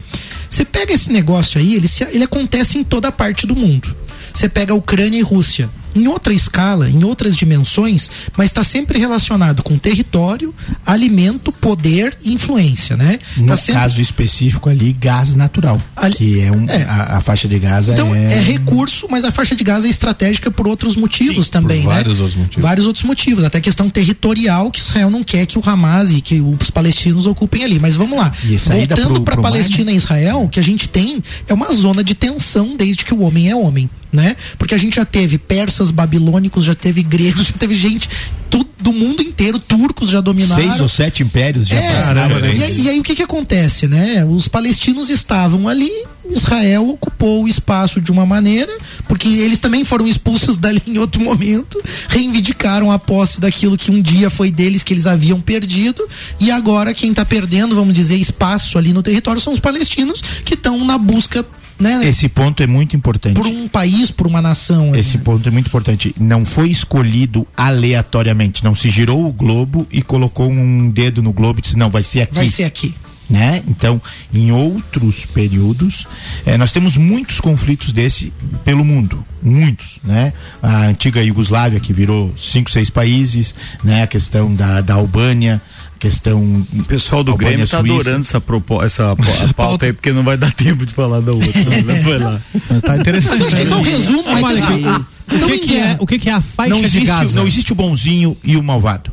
Você pega esse negócio aí, ele, se- acontece em toda parte do mundo. Você pega Ucrânia e Rússia. Em outra escala, em outras dimensões, mas está sempre relacionado com território, alimento, poder e influência, né? No Tá sempre- caso específico ali, gás natural, que é um a, a faixa de Gaza Então, é, é... recurso, mas a faixa de Gaza é estratégica por outros motivos também, por né? vários outros motivos. Vários outros motivos, até questão territorial que Israel não quer que o Hamas e que os palestinos ocupem ali. Mas vamos lá. Voltando para mar, Palestina e Israel, o que a gente tem é uma zona de tensão desde que o homem é homem. Né? Porque a gente já teve persas babilônicos, já teve gregos, já teve gente tudo do mundo inteiro, turcos já dominaram. Seis ou sete impérios já É, passaram. e, aí- e aí o que que acontece, né? Os palestinos estavam ali, Israel ocupou o espaço de uma maneira, porque eles também foram expulsos dali em outro momento, reivindicaram a posse daquilo que um dia foi deles que eles haviam perdido, e agora quem está perdendo, vamos dizer, espaço ali no território são os palestinos que estão na busca, né? Esse ponto é muito importante. Por um país, por uma nação. ali, Esse né? ponto é muito importante. Não foi escolhido aleatoriamente. Não se girou o globo e colocou um dedo no globo e disse: não, vai ser aqui. Vai ser aqui. Né? Então, em outros períodos, eh, nós temos muitos conflitos desse pelo mundo, muitos, né? A antiga Iugoslávia que virou cinco, seis países, né? A questão da, da Albânia, questão O pessoal do Albânia, Grêmio tá Suíça. adorando essa, propo, essa a pauta aí, porque não vai dar tempo de falar da outra. né? Vai lá. Tá interessante. Mas que só um resumo, Mas, mas assim, o, então que, que ninguém- é, o que, que é a faixa não existe, de Gaza? não existe o bonzinho e o malvado.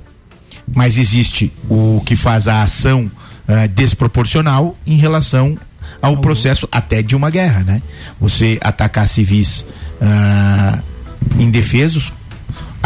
Mas existe o que faz a ação ah, desproporcional em relação ao processo até de uma guerra, né? Você atacar civis ah, indefesos.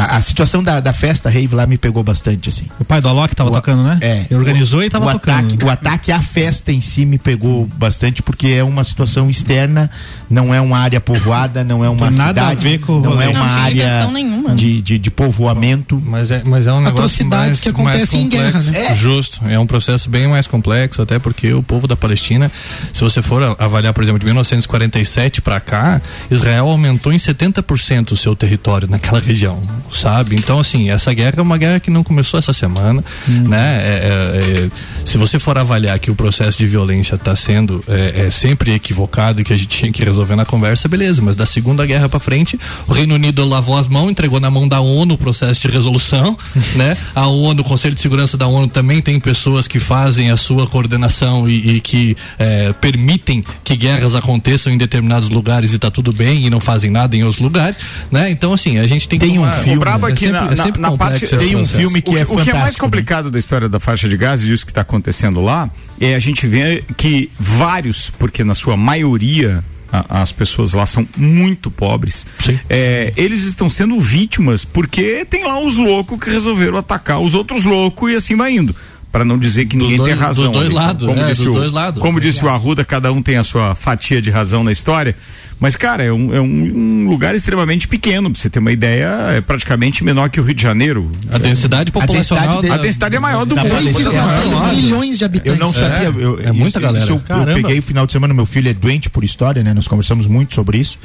A, a situação da, da festa rave lá me pegou bastante, assim. O pai do Alok tava O- tocando, né? É. Ele organizou o, e tava o tocando. Ataque, o ataque à festa em si me pegou bastante, porque é uma situação externa, não é uma área povoada, não é uma Tem nada a cidade, ver com não é Não, uma sem área nenhuma. de, de, de povoamento. Mas é, mas é um negócio Atrocidades mais, que acontecem em guerra, complexo. né? É. Justo. É um processo bem mais complexo, até porque o povo da Palestina, se você for a- avaliar, por exemplo, de 1947 para cá, Israel aumentou em 70% o seu território naquela região, sabe? Então, assim, essa guerra é uma guerra que não começou essa semana, né? É, é, é, se você for avaliar que o processo de violência está sendo é, é sempre equivocado e que a gente tinha que resolver na conversa, beleza, mas da Segunda Guerra para frente, o Reino Unido lavou as mãos, entregou na mão da ONU o processo de resolução, né? A ONU, o Conselho de Segurança da ONU também tem pessoas que fazem a sua coordenação e, e que é, permitem que guerras aconteçam em determinados lugares e tá tudo bem e não fazem nada em outros lugares, né? Então assim, a gente tem, Tem que um tomar- filme, brabo é aqui sempre, na, é na- na parte. Tem um filme que o, é o que é mais fantástico, complicado da história da faixa de Gaza e disso que está acontecendo lá é a gente vê que vários, porque na sua maioria as pessoas lá são muito pobres. É, eles estão sendo vítimas porque tem lá os loucos que resolveram atacar os outros loucos e assim vai indo. Para não dizer que ninguém dois- tem razão. dos dois lados, como é, disse dos o, dois lados. Como disse o Arruda, cada um tem a sua fatia de razão na história. Mas, cara, é um, é um- um lugar extremamente pequeno. Pra você ter uma ideia, é praticamente menor que o Rio de Janeiro. A densidade populacional A da- densidade é maior do mundo. 2,3 milhões de Eu habitantes. não sabia. Eu, é muita isso- galera. isso eu, eu peguei o final de semana, meu filho é doente por história, né? Nós conversamos muito sobre isso.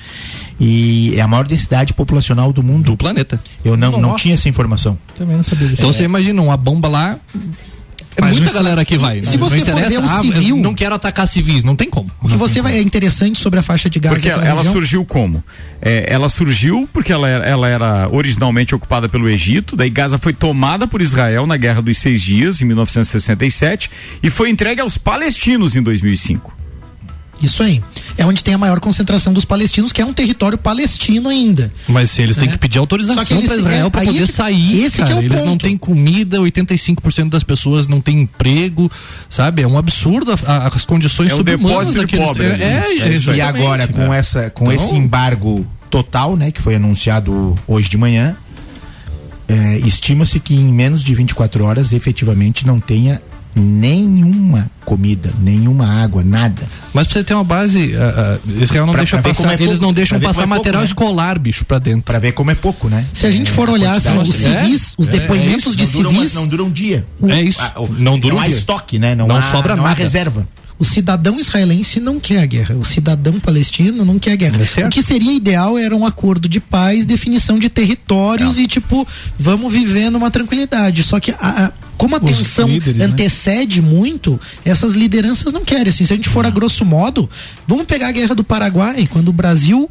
E é a maior densidade populacional do mundo. do planeta. Eu não, não tinha essa informação. Também não sabia disso. Então você imagina uma bomba lá. É Faz muita um galera que vai. se não você for interessa, ver o ah, civil- não quero atacar civis, não tem como. O que você vai é interessante sobre a faixa de Gaza Porque ela, aquela ela região, surgiu como? É, ela surgiu porque ela era, ela era originalmente ocupada pelo Egito, daí Gaza foi tomada por Israel na Guerra dos Seis Dias, em 1967, e foi entregue aos palestinos em 2005. Isso aí. É onde tem a maior concentração dos palestinos, que é um território palestino ainda. Mas se eles têm É. que pedir que autorização eles- para Israel é, para poder é que- sair. esse que cara. é o eles não ponto. têm comida, 85% das pessoas não têm emprego, sabe? É um absurdo a- a- as condições É um subhumanas depósito de daqueles- pobre É, ali. é, É é. E agora, com, né? essa, com Então- esse embargo total, né, que foi anunciado hoje de manhã, é, estima-se que em menos de 24 horas efetivamente não tenha nenhuma comida, nenhuma água, nada. Mas pra você ter uma base, ah, ah, Israel não Pra- deixa pra passar, é eles pouco, não deixam ver passar é material pouco, né? escolar, bicho, pra dentro. Pra ver como é pouco, né? Se a gente for olhar assim, os quantidade- civis, os É, é depoimentos de não civis, não dura um dia. É isso. Ah, o- Não dura um há dia. estoque, né? Não, Não há, sobra não há nada. reserva. O cidadão israelense não quer a guerra. O cidadão palestino não quer a guerra. É o que seria ideal era um acordo de paz, definição de territórios e, tipo, vamos viver numa tranquilidade. Só que a- a- como a Os tensão líderes, né? antecede muito, essas lideranças não querem. Assim, se a gente for a grosso modo, vamos pegar a guerra do Paraguai, quando o Brasil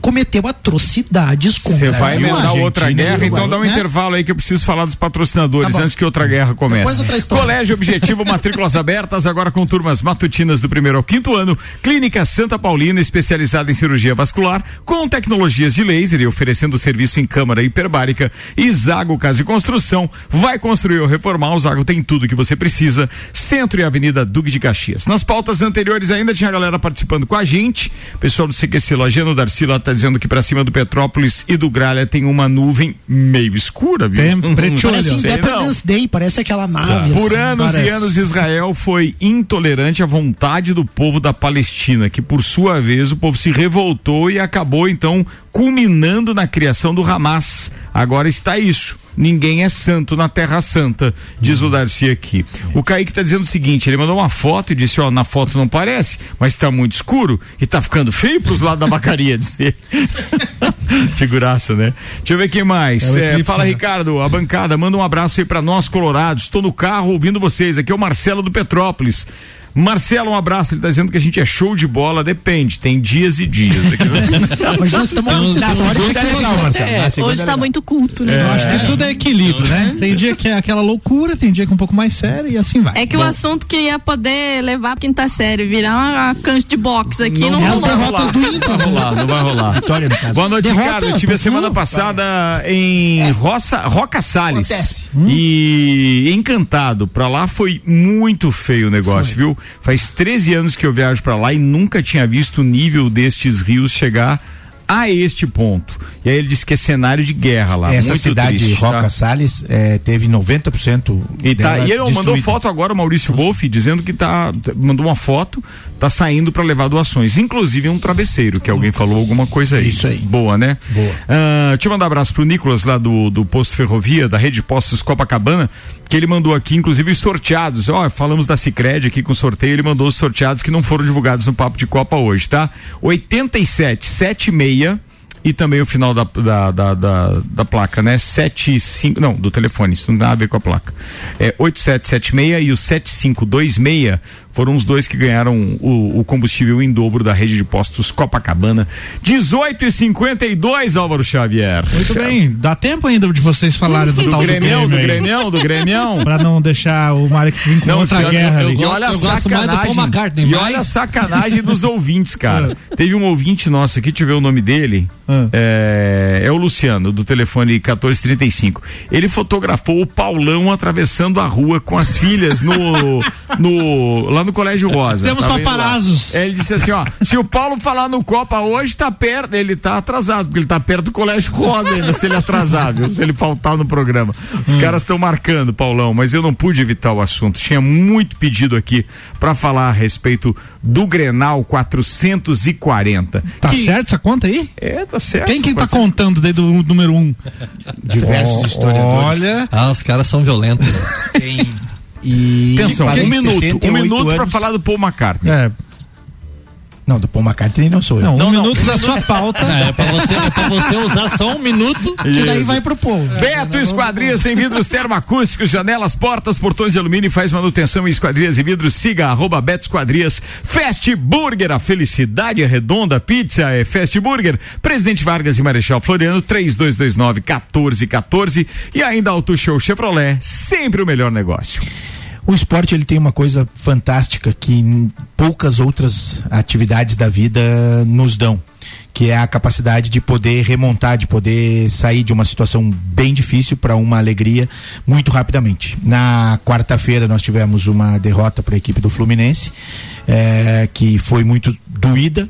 cometeu atrocidades contra Você vai emendar outra guerra, Uruguai, então dá um né? intervalo aí que eu preciso falar dos patrocinadores Tá antes que outra guerra comece. Outra. Colégio Objetivo, matrículas abertas, agora com turmas matutinas do primeiro ao quinto ano. Clínica Santa Paulina, especializada em cirurgia vascular, com tecnologias de laser e oferecendo serviço em câmara hiperbárica. E Zago Casa e Construção, vai construir ou reformar normal, Zago tem tudo que você precisa. Centro e Avenida Duque de Caxias. Nas pautas anteriores ainda tinha a galera participando com a gente. Pessoal do CQC Lojano, Darcy lá tá dizendo que pra cima do Petrópolis e do Gralha tem uma nuvem meio escura, viu? Parece Sei não. Independence Day, parece aquela nave. Por assim, anos parece. e anos, Israel foi intolerante à vontade do povo da Palestina, que por sua vez o povo se revoltou e acabou então culminando na criação do Hamas. Agora está isso. Ninguém é santo na Terra Santa, diz o Darcy aqui. O Kaique está dizendo o seguinte: ele mandou uma foto e disse: Ó, na foto não parece, mas está muito escuro e está ficando feio pros lados da vacaria. dizer. Figuraça, né? Deixa eu ver quem mais. É É, fala, né? Ricardo, a bancada, manda um abraço aí pra nós, colorados. Estou no carro ouvindo vocês. Aqui é o Marcelo do Petrópolis. Marcelo, um abraço. Ele tá dizendo que a gente é show de bola, depende, tem dias e dias. Mas nós estamos Tá legal, Marcelo. Segunda Hoje é tá legal. muito culto, né? Eu acho que tudo é equilíbrio, né? Tem dia que é aquela loucura, tem dia que é um pouco mais sério e assim vai. É que o assunto que ia poder levar pra quinta série, virar uma cancha de boxe aqui, não, vai rolou. rolar. Não vai rolar, não vai rolar. Vitória, no caso. Boa noite, Derrota, Ricardo. Eu tive a semana passada em Roça, Roca Salles. Acontece. E encantado. Pra lá foi muito feio o negócio, viu? Faz 13 anos que eu viajo pra lá e nunca tinha visto o nível destes rios chegar a este ponto. E aí ele disse que é cenário de guerra lá. Essa muito cidade triste, tá? Roca Salles é, teve 90% E, tá, e ele mandou destruída. foto agora, o Maurício Wolff, dizendo que tá. Mandou uma foto, tá saindo para levar doações. Inclusive um travesseiro, que alguém falou alguma coisa aí. Isso aí. Boa, né? Boa. Ah, deixa eu mandar um abraço pro Nicolas lá do, do posto ferrovia, da rede postos Copacabana, que ele mandou aqui, inclusive, os sorteados. Ó, falamos da Cicred aqui com sorteio, ele mandou os sorteados que não foram divulgados no Papo de Copa hoje, tá? 87 76 e também o final da, da, da, da, da placa, né? 75, não, do telefone, isso não tem nada a ver com a placa. É 8776 e o 7526 foram os dois que ganharam o, o combustível em dobro da rede de postos Copacabana. 18 e 52 Álvaro Xavier. Muito bem, dá tempo ainda de vocês falarem do, Do tal Grêmio, do do Grêmio, aí. Grêmio, do Grêmio. Pra não deixar o Mário vir com outra eu- guerra eu- ali. E olha a Eu gosto mais do Paul sacanagem. McCartney, E mas- olha a sacanagem dos ouvintes, cara. Teve um ouvinte nosso aqui, deixa eu ver o nome dele. Ah. É, é o Luciano, do telefone 1435. Ele fotografou o Paulão atravessando a rua com as filhas no, no lá no Colégio Rosa. Temos lá. paparazos. É, Ele disse assim, ó, se o Paulo falar no Copa hoje, tá perto, ele tá atrasado, porque ele tá perto do Colégio Rosa ainda, se ele atrasar, viu? Se ele faltar no programa. Os caras estão marcando, Paulão, mas eu não pude evitar o assunto. Tinha muito pedido aqui pra falar a respeito do Grenal 440. Tá que- certo essa conta aí? É, tá certo. Quem que tá 400. contando desde o número um? Diversos historiadores. Olha, Ah, os caras são violentos. né? Tem. E Atenção, um minuto, um 78 minuto pra anos. falar do Paul McCartney. é, Não, do Paul McCartney não sou eu. não, um Não, não. minuto da sua pauta. É, pra você, é pra você usar só um minuto. Que daí vai pro povo. Beto Esquadrias tem vidros termoacústicos, janelas, portas, portões de alumínio e faz manutenção em esquadrias e vidros. Siga arroba Beto Esquadrias. Fast Burger, a felicidade é redonda. Pizza é Fast Burger. Presidente Vargas e Marechal Floriano, 3229 1414. E ainda Auto Show Chevrolet, sempre o melhor negócio. O esporte ele tem uma coisa fantástica que poucas outras atividades da vida nos dão, que é a capacidade de poder remontar, de poder sair de uma situação bem difícil para uma alegria muito rapidamente. Na quarta-feira nós tivemos uma derrota para a equipe do Fluminense, eh, que foi muito doída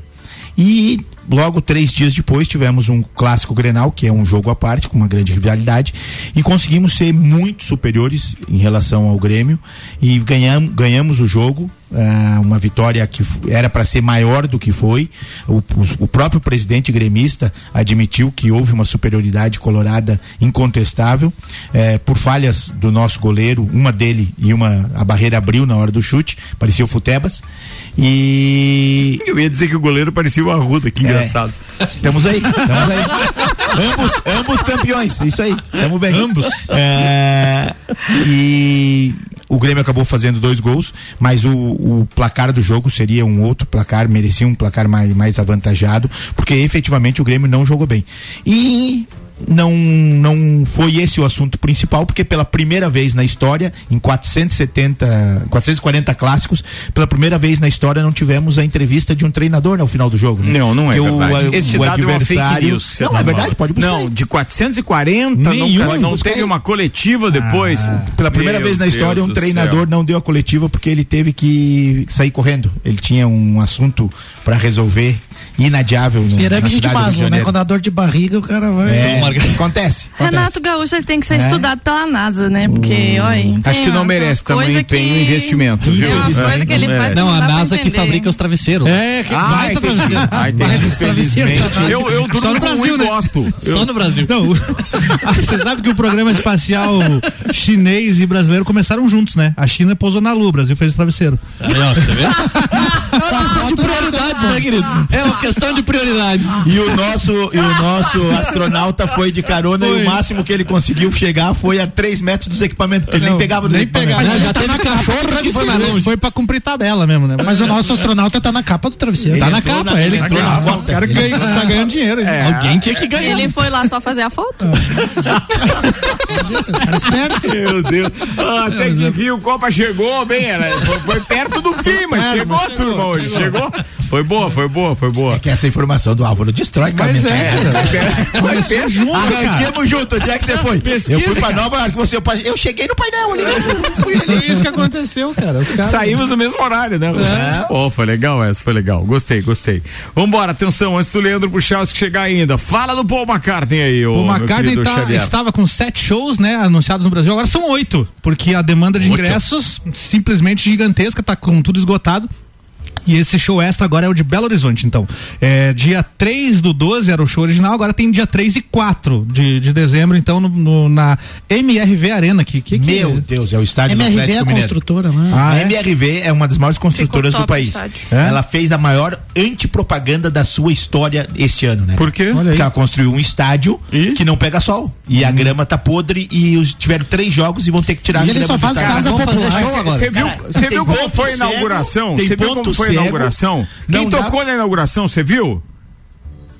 e logo três dias depois tivemos um clássico Grenal, que é um jogo à parte, com uma grande rivalidade, e conseguimos ser muito superiores em relação ao Grêmio e ganhamos, ganhamos o jogo. ah, uma vitória que era para ser maior do que foi. O, o- próprio presidente gremista admitiu que houve uma superioridade colorada incontestável eh, por falhas do nosso goleiro, uma dele e uma a barreira abriu na hora do chute, parecia o Futebas. E Eu ia dizer que o goleiro parecia o Arruda, que É. engraçado. Estamos aí, estamos aí. ambos, ambos campeões, isso aí. Estamos bem. Ambos. É, e o Grêmio acabou fazendo dois gols, mas o, o placar do jogo seria um outro placar, merecia um placar mais, mais avantajado, porque efetivamente o Grêmio não jogou bem. E não, não foi esse o assunto principal, porque pela primeira vez na história, em 470, 440 clássicos, pela primeira vez na história não tivemos a entrevista de um treinador no final do jogo. né? Não, não é verdade. O, Esse o dado é uma fake adversário. news que você não, tá é verdade, falando. pode buscar. Não, de 440 Nenhum, não, não teve uma coletiva depois. Pela primeira Meu vez na história, Deus um do treinador céu. não deu a coletiva porque ele teve que sair correndo. Ele tinha um assunto para resolver inadiável. cidade do Rio de Maslow, né? Quando dá dor de barriga, o cara vai. É, acontece. acontece. Renato Gaúcho ele tem que ser É. estudado pela NASA, né? Porque, olha. Acho que não merece tamanho coisas empenho e investimento, viu? Tem umas É, coisas que ele faz que Não, a NASA que fabrica os travesseiros. É, que Ah, baita travesseiro. Infelizmente. Eu, eu durmo Só no com um Brasil, e né? gosto. Só no Brasil. Não, você sabe que o programa espacial chinês e brasileiro começaram juntos, né? A China pousou na Lua, o Brasil fez o travesseiro. Você vê? É uma questão de prioridades, né, querido? É uma questão de prioridades. E o nosso, e o nosso astronauta foi de carona e o máximo que ele conseguiu chegar foi a 3 metros dos equipamentos. porque Ele nem pegava nem equipamentos. pegava. Mas Já tá teve na cachorro que foi mais longe. Foi pra cumprir tabela mesmo, né? Mas o nosso astronauta tá na capa do travesseiro. Tá na capa, na- ele ele entrou na conta. O cara ganha, tá ganhando dinheiro. É. Alguém tinha que ganhar. Ele foi lá só fazer a foto? Cara esperto. Meu Deus. Ah, até que enfim o Copa chegou bem, ela foi, foi perto do fim, mas É, chegou mas turma hoje. Chegou? Foi boa, foi boa, foi boa. É que essa informação do Álvaro destrói Mas caminho. é, cara. Começou junto, cara. Arranquemos junto, onde é que você foi? eu fui pra Nova York, você, eu, eu cheguei no painel ali. Fui ali. É isso que aconteceu, cara. Os caras- Saímos no mesmo horário, né? É. Pô, foi legal essa, foi legal. Gostei, gostei. Vambora, atenção, antes do Leandro Puchalski chegar ainda. Fala do Paul McCartney aí, ô. O meu McCartney tá- estava com sete shows, né, anunciados no Brasil. Agora são oito, porque a demanda de Oito. ingressos simplesmente gigantesca, tá com tudo esgotado. E esse show extra agora é o de Belo Horizonte, então. É, dia 3 do 12 era o show original, agora tem dia 3 e 4 de, de dezembro, então, no, no- na MRV Arena. Que, que, que Meu Deus, é o estádio do MRV é a Atlético Mineiro. construtora, né? Ah, a é? MRV é uma das maiores construtoras do país. É? Ela fez a maior antipropaganda da sua história este ano, né? Por quê? Olha aí. Porque ela construiu um estádio E? que não pega sol. E a grama tá podre e os, tiveram três jogos e vão ter que tirar Mas a ele grama só do faz estádio. casa popular. show agora. Você viu, Cara, viu como foi a inauguração? tem Você viu ponto como foi a cego. inauguração? Quem Não dá- tocou na inauguração, você viu?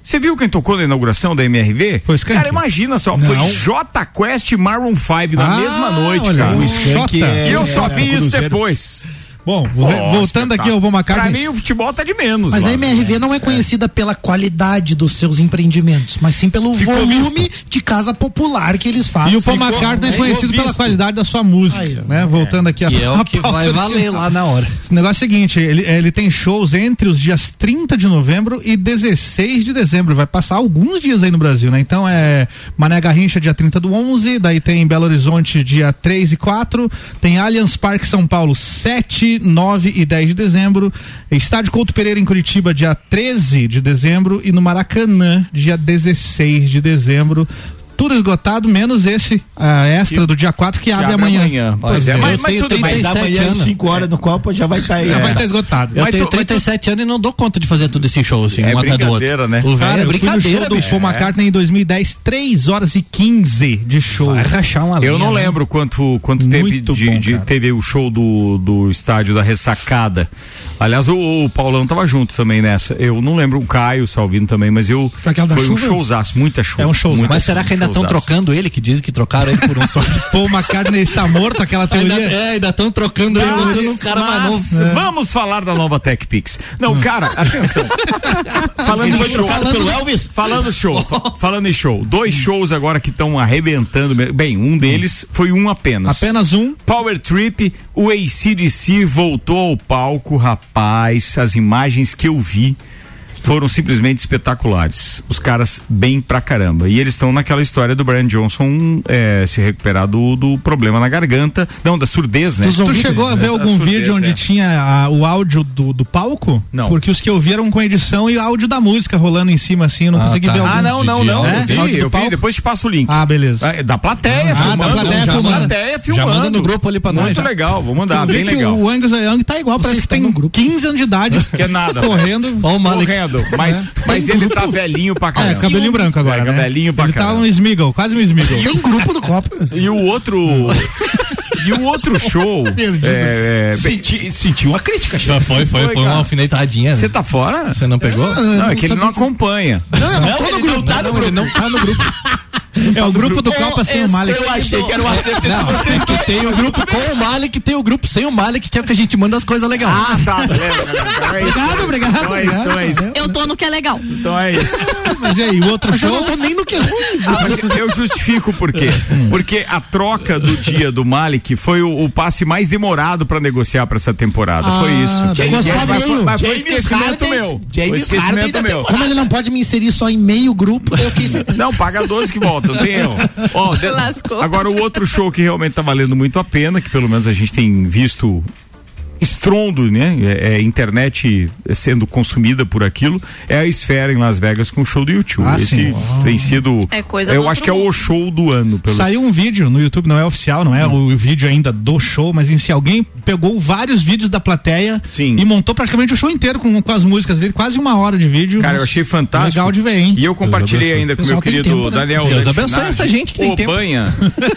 Você viu quem tocou na inauguração da MRV? Foi Skank. Cara, imagina só, Não. foi J Quest Maroon 5 na Ah, mesma noite, olha, cara. o Skank é- E eu só é, vi é, isso depois. Bom, voltando aqui ao Paul Pra McCartney. mim, o futebol tá de menos. Mas lá. a MRV não é conhecida pela qualidade dos seus empreendimentos, mas sim pelo Ficou volume de casa popular que eles fazem. E o Paul Ficou- McCartney é conhecido pela visto. qualidade da sua música, Aí, né? Voltando aqui Que a é o que vai valer lá na hora. Esse negócio é o seguinte, ele, ele tem shows entre os dias 30 de novembro e 16 de dezembro. Vai passar alguns dias aí no Brasil, né? Então é Mané Garrincha dia 30 do 11, daí tem Belo Horizonte dia 3 e 4, tem Allianz Parque São Paulo 7, 9 e 10 de dezembro, Estádio Couto Pereira em Curitiba dia 13 de dezembro e no Maracanã dia 16 de dezembro. Tudo esgotado, menos esse ah, extra do dia 4 que, abre, abre amanhã. amanhã. Pois é, é. mas- eu mas tenho tudo bem. Mas 37 amanhã, anos. 5 horas no Copa, já vai estar aí. Já é. vai estar esgotado. Eu Mas tenho tu- mas tu- 37 anos e não dou conta de fazer tudo esse show assim, É um atrás do outro. brincadeira, né? O velho Cara, é eu brincadeira, bicho. Paul McCartney em 2010, 3 horas e 15 de show. Vai rachar uma Eu linha, não né? lembro quanto, quanto teve de, de- teve o show do, do estádio da ressacada. Aliás, o, o Paulão tava junto também nessa. Eu não lembro o Caio Salvino também, mas eu Foi aquela da foi um showzaço, muita chuva. É um showzaço. Mas será que ainda estão trocando ele, que dizem que trocaram ele por um só? Paul McCartney está morto, aquela ainda, teoria. é, ainda estão trocando ele, Mas, botando um cara mas Vamos falar da nova Tech Pix. Não, cara, atenção. falando Ele em show, trocado pelo Elvis? Falando show, fa- falando em show, dois shows agora que estão arrebentando. Bem, um deles foi um apenas. Apenas um. Power Trip, o ACDC voltou ao palco, rapaz. As imagens que eu vi foram simplesmente espetaculares. Os caras bem pra caramba. E eles estão naquela história do Brian Johnson eh, se recuperar do, do problema na garganta. Não, da surdez, né? Tu chegou a ver Da algum surdez, vídeo onde é. tinha a- o áudio do, do palco? Não. Porque os que eu vi eram com edição e áudio da música rolando em cima, assim, eu não Ah, consegui tá. ver algum. Ah, não, não, não. Eu vi, eu vi, depois te passo o link. Ah, beleza. Ah, Da plateia, Ah, filmando. da plateia filmando. plateia Já filmando. manda no grupo ali pra nós, Muito já. legal, vou mandar, eu bem legal. o Angus Young tá igual, parece que tem no grupo? 15 anos de idade. Que é nada. Correndo. Ó o Malik. Correndo. Mas, mas ele tá velhinho pra É, caramba. cabelinho branco agora, É, né? cabelinho pra Ele tá caramba. um Smiggle, quase um Smiggle. Tem grupo do Copa. E o outro. e o outro show. É, é, Senti, senti uma crítica, Já foi, foi, Foi, foi, uma alfinetadinha. Você né? tá fora? Você não pegou? Não, é que ele não acompanha. Não, não no Ele grupo. não tá no grupo. Ele não tá no grupo. É o grupo do Copa sem o Malik. Eu achei que era o acerto Não, tem que tem o grupo com o Malik, tem o grupo sem o Malik, que é o que a gente manda as coisas legais. Ah, tá. Então é isso. Obrigado, obrigado, Então é isso, então é isso. Eu tô no que é legal. Então é isso. Mas e aí, o outro eu show? não tô nem no que é ruim. Ah, eu justifico por quê. Porque a troca do dia do Malik foi o, passe mais demorado pra negociar pra essa temporada. foi Ah, isso. ficou só mas, meio. foi, mas foi esquecimento meu. Foi James esquecimento meu. Como ele não pode me inserir só em meio grupo, eu fiquei sem. Não, paga 12 que volta, não tem erro. Ó, de- Lascou. Agora, o outro show que realmente tá valendo muito a pena, que pelo menos a gente tem visto estrondo, né? É, é, internet sendo consumida por aquilo, é a Esfera em Las Vegas com o show do YouTube. Ah, Esse sim. tem sido. É coisa Eu acho que é o show do ano. Pelo... Saiu um vídeo no YouTube, não é oficial, não é Hum. o vídeo ainda do show, mas em si alguém pegou vários vídeos da plateia Sim. e montou praticamente o show inteiro com, com as músicas dele, quase uma hora de vídeo. Cara, eu achei fantástico. Legal de ver, hein? E eu compartilhei ainda com meu querido tempo, né? Daniel Deus abençoe essa gente que tem tempo. Banha,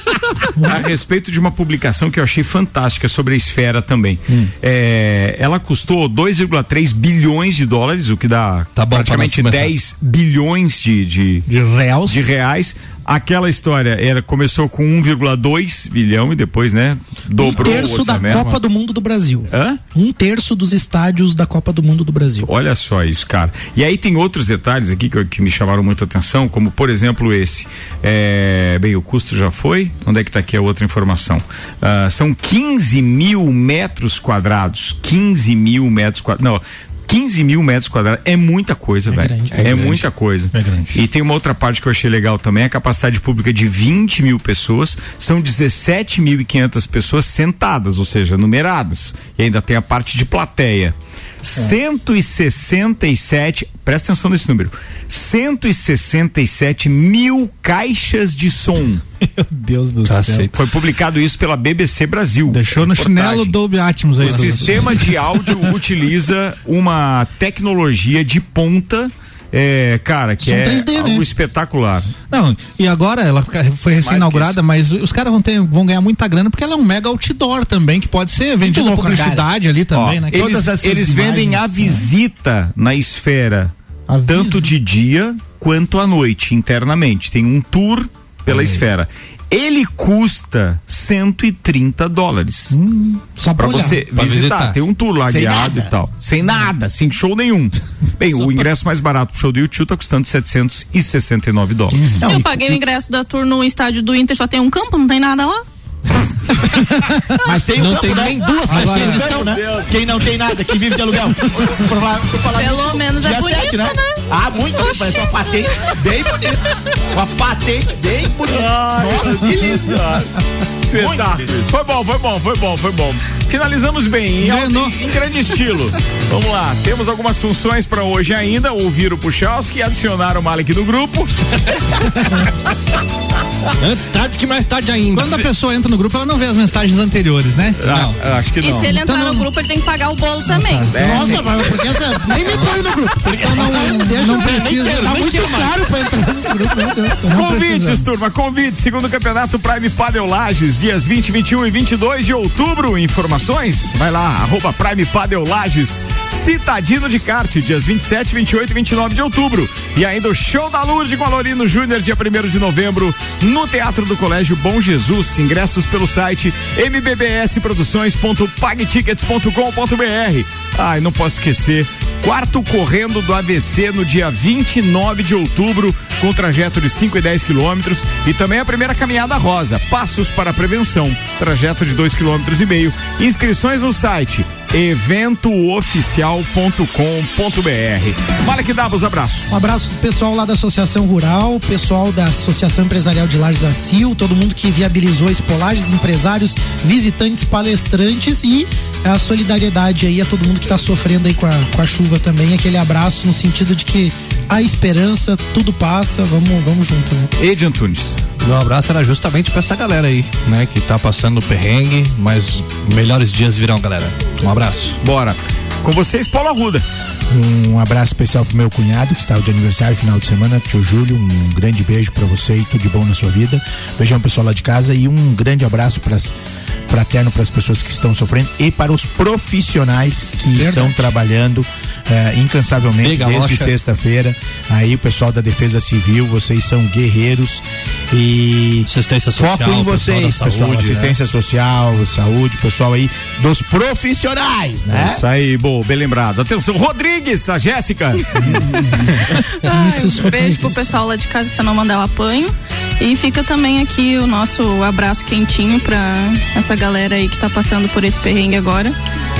a respeito de uma publicação que eu achei fantástica sobre a esfera também. Hum. É, ela custou 2,3 bilhões de dólares, o que dá Tá bom pra praticamente nós começar. 10 bilhões de, de, De reais. de reais. Aquela história era, começou com 1,2 bilhão e depois, né, Um dobrou o terço da orçamento. Copa do Mundo do Brasil. Hã? Um terço dos estádios da Copa do Mundo do Brasil. Olha só isso, cara. E aí tem outros detalhes aqui que, que me chamaram muita atenção, como por exemplo esse. É, bem, o custo já foi. Onde é que tá aqui a outra informação? Ah, são 15 mil metros quadrados. 15 mil metros quadrados. Não. 15 mil metros quadrados é muita coisa, velho. grande, É, é grande. muita coisa. É grande. E tem uma outra parte que eu achei legal também, a capacidade pública de 20 mil pessoas, são 17.500 pessoas sentadas, ou seja, numeradas. E ainda tem a parte de plateia. 167, presta atenção nesse número, 167 mil caixas de som. Meu Deus do céu. Foi publicado isso pela BBC Brasil. Deixou no chinelo Dolby Atmos aí. O do- sistema de áudio utiliza uma tecnologia de ponta, é, cara, que Som é 3D, algo né? espetacular. Não, e agora ela foi recém-inaugurada, mas os caras vão, ter- vão ganhar muita grana porque ela é um mega outdoor também, que pode ser vendida louco, publicidade ali também, Ó, né? Eles, Todas essas eles vendem a imagens, visita na esfera, tanto de dia quanto à noite, internamente. Tem um tour pela esfera. Ele custa 130 dólares. Só Pra pra olhar. você Pra visitar. visitar. Tem um tour lá Sem guiado nada. e tal. Sem nada, sem show nenhum. Bem, o ingresso mais barato pro show do YouTube tá custando 769 dólares. Não, eu e- paguei o ingresso da tour no estádio do Inter, só tem um campo, não tem nada lá. Mas tem um Não campo, tem né? nem duas Agora, caixinhas de som, né? Quem não tem nada, que vive de aluguel. Pelo menos é bonito, sete, né? Ah, muito bonito. Parece uma patente bem bonita. Uma patente bem bonita. Nossa, que lindo. Espetáculo. Foi bom, foi bom, foi bom, foi bom. Finalizamos bem, em, alto- Engrenou. em grande estilo. Vamos lá, temos algumas funções para hoje ainda. Ouvir o Puchalski e adicionar o Malik no grupo. Antes tarde que mais tarde ainda. Quando a pessoa entra no grupo, ela não vê as mensagens anteriores, né? Ah, acho que E não. se ele Então entrar não- no grupo, ele tem que pagar o bolo também. É. Nossa, mas porque essa. Nem me põe no grupo. Então não, deixa não precisa- Tá nem muito quero caro pra entrar nesse grupo, meu Deus Convites, turma, convites. Segundo campeonato Prime Padel Lages, dias 20, 21 e 22 de outubro. Informações? Vai lá, arroba Prime Padel Lages. Citadino de kart, dias 27, 28 e 29 de outubro. E ainda o Show da Lourdes com a Lorino Júnior, dia 1 de novembro, no Teatro do Colégio Bom Jesus. Ingressos pelo site mbbsproduções.pagtickets.com.br. Ai, não posso esquecer. Quarto correndo do AVC no dia 29 de outubro, com trajeto de 5 e 10 quilômetros. E também a primeira caminhada rosa, Passos para a Prevenção, trajeto de 2 quilômetros e meio. Inscrições no site eventooficial.com.br. Malek Davos, abraço. Um abraço pro pessoal lá da Associação Rural, pessoal da Associação Empresarial de Lages Acil, todo mundo que viabilizou esse Polages, empresários, visitantes, palestrantes e a solidariedade aí a todo mundo que tá sofrendo aí com a, com a chuva também. Aquele abraço no sentido de que a esperança, tudo passa, vamos, vamos junto, né? Ed Antunes. Meu abraço era justamente pra essa galera aí, né? Que tá passando perrengue, mas melhores dias virão, galera. Um abraço. Bora. Com vocês, Paulo Arruda. Um abraço especial pro meu cunhado que estava de aniversário final de semana, tio Júlio. Um grande beijo pra você e tudo de bom na sua vida. Beijão pessoal lá de casa e um grande abraço pras, fraterno para as pessoas que estão sofrendo e para os profissionais que estão trabalhando eh, incansavelmente Liga, desde sexta-feira. Aí o pessoal da Defesa Civil, vocês são guerreiros E assistência social, foco em pessoal vocês, pessoal. saúde, né? assistência social, saúde, pessoal aí dos profissionais, né? É Isso aí, boa, bem lembrado. Atenção, Rodrigues, a Jéssica. Ai, um beijo pro pessoal lá de casa que você não mandar o apanho. E fica também aqui o nosso abraço quentinho pra essa galera aí que tá passando por esse perrengue agora.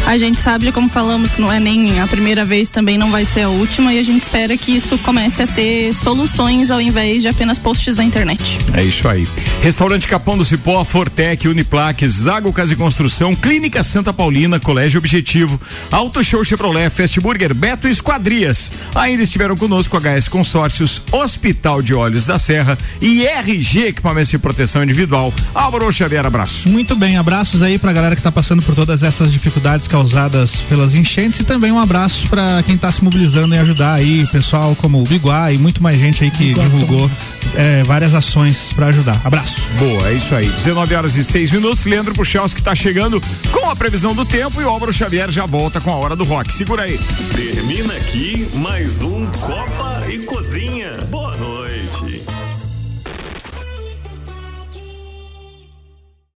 A gente sabe, como falamos, que não é nem a primeira vez, também não vai ser a última, e a gente espera que isso comece a ter soluções ao invés de apenas posts da internet. É isso aí. Restaurante Capão do Cipó, Fortec, Uniplaque, Zago Casa e Construção, Clínica Santa Paulina, Colégio Objetivo, Auto Show Chevrolet, Fast Burger, Beto e Esquadrias. Ainda estiveram conosco HS Consórcios, Hospital de Olhos da Serra e RG Equipamentos de Proteção Individual. Álvaro Xavier, abraço. Muito bem, abraços aí pra galera que tá passando por todas essas dificuldades causadas pelas enchentes e também um abraço pra quem tá se mobilizando em ajudar aí, pessoal como o Biguá e muito mais gente aí que divulgou é, várias ações pra ajudar. Abraço. Boa, é isso aí. 19 horas e 6 minutos. Leandro Puchalski tá chegando com a previsão do tempo e o Álvaro Xavier já volta com a hora do rock. Segura aí. Termina aqui mais um Copa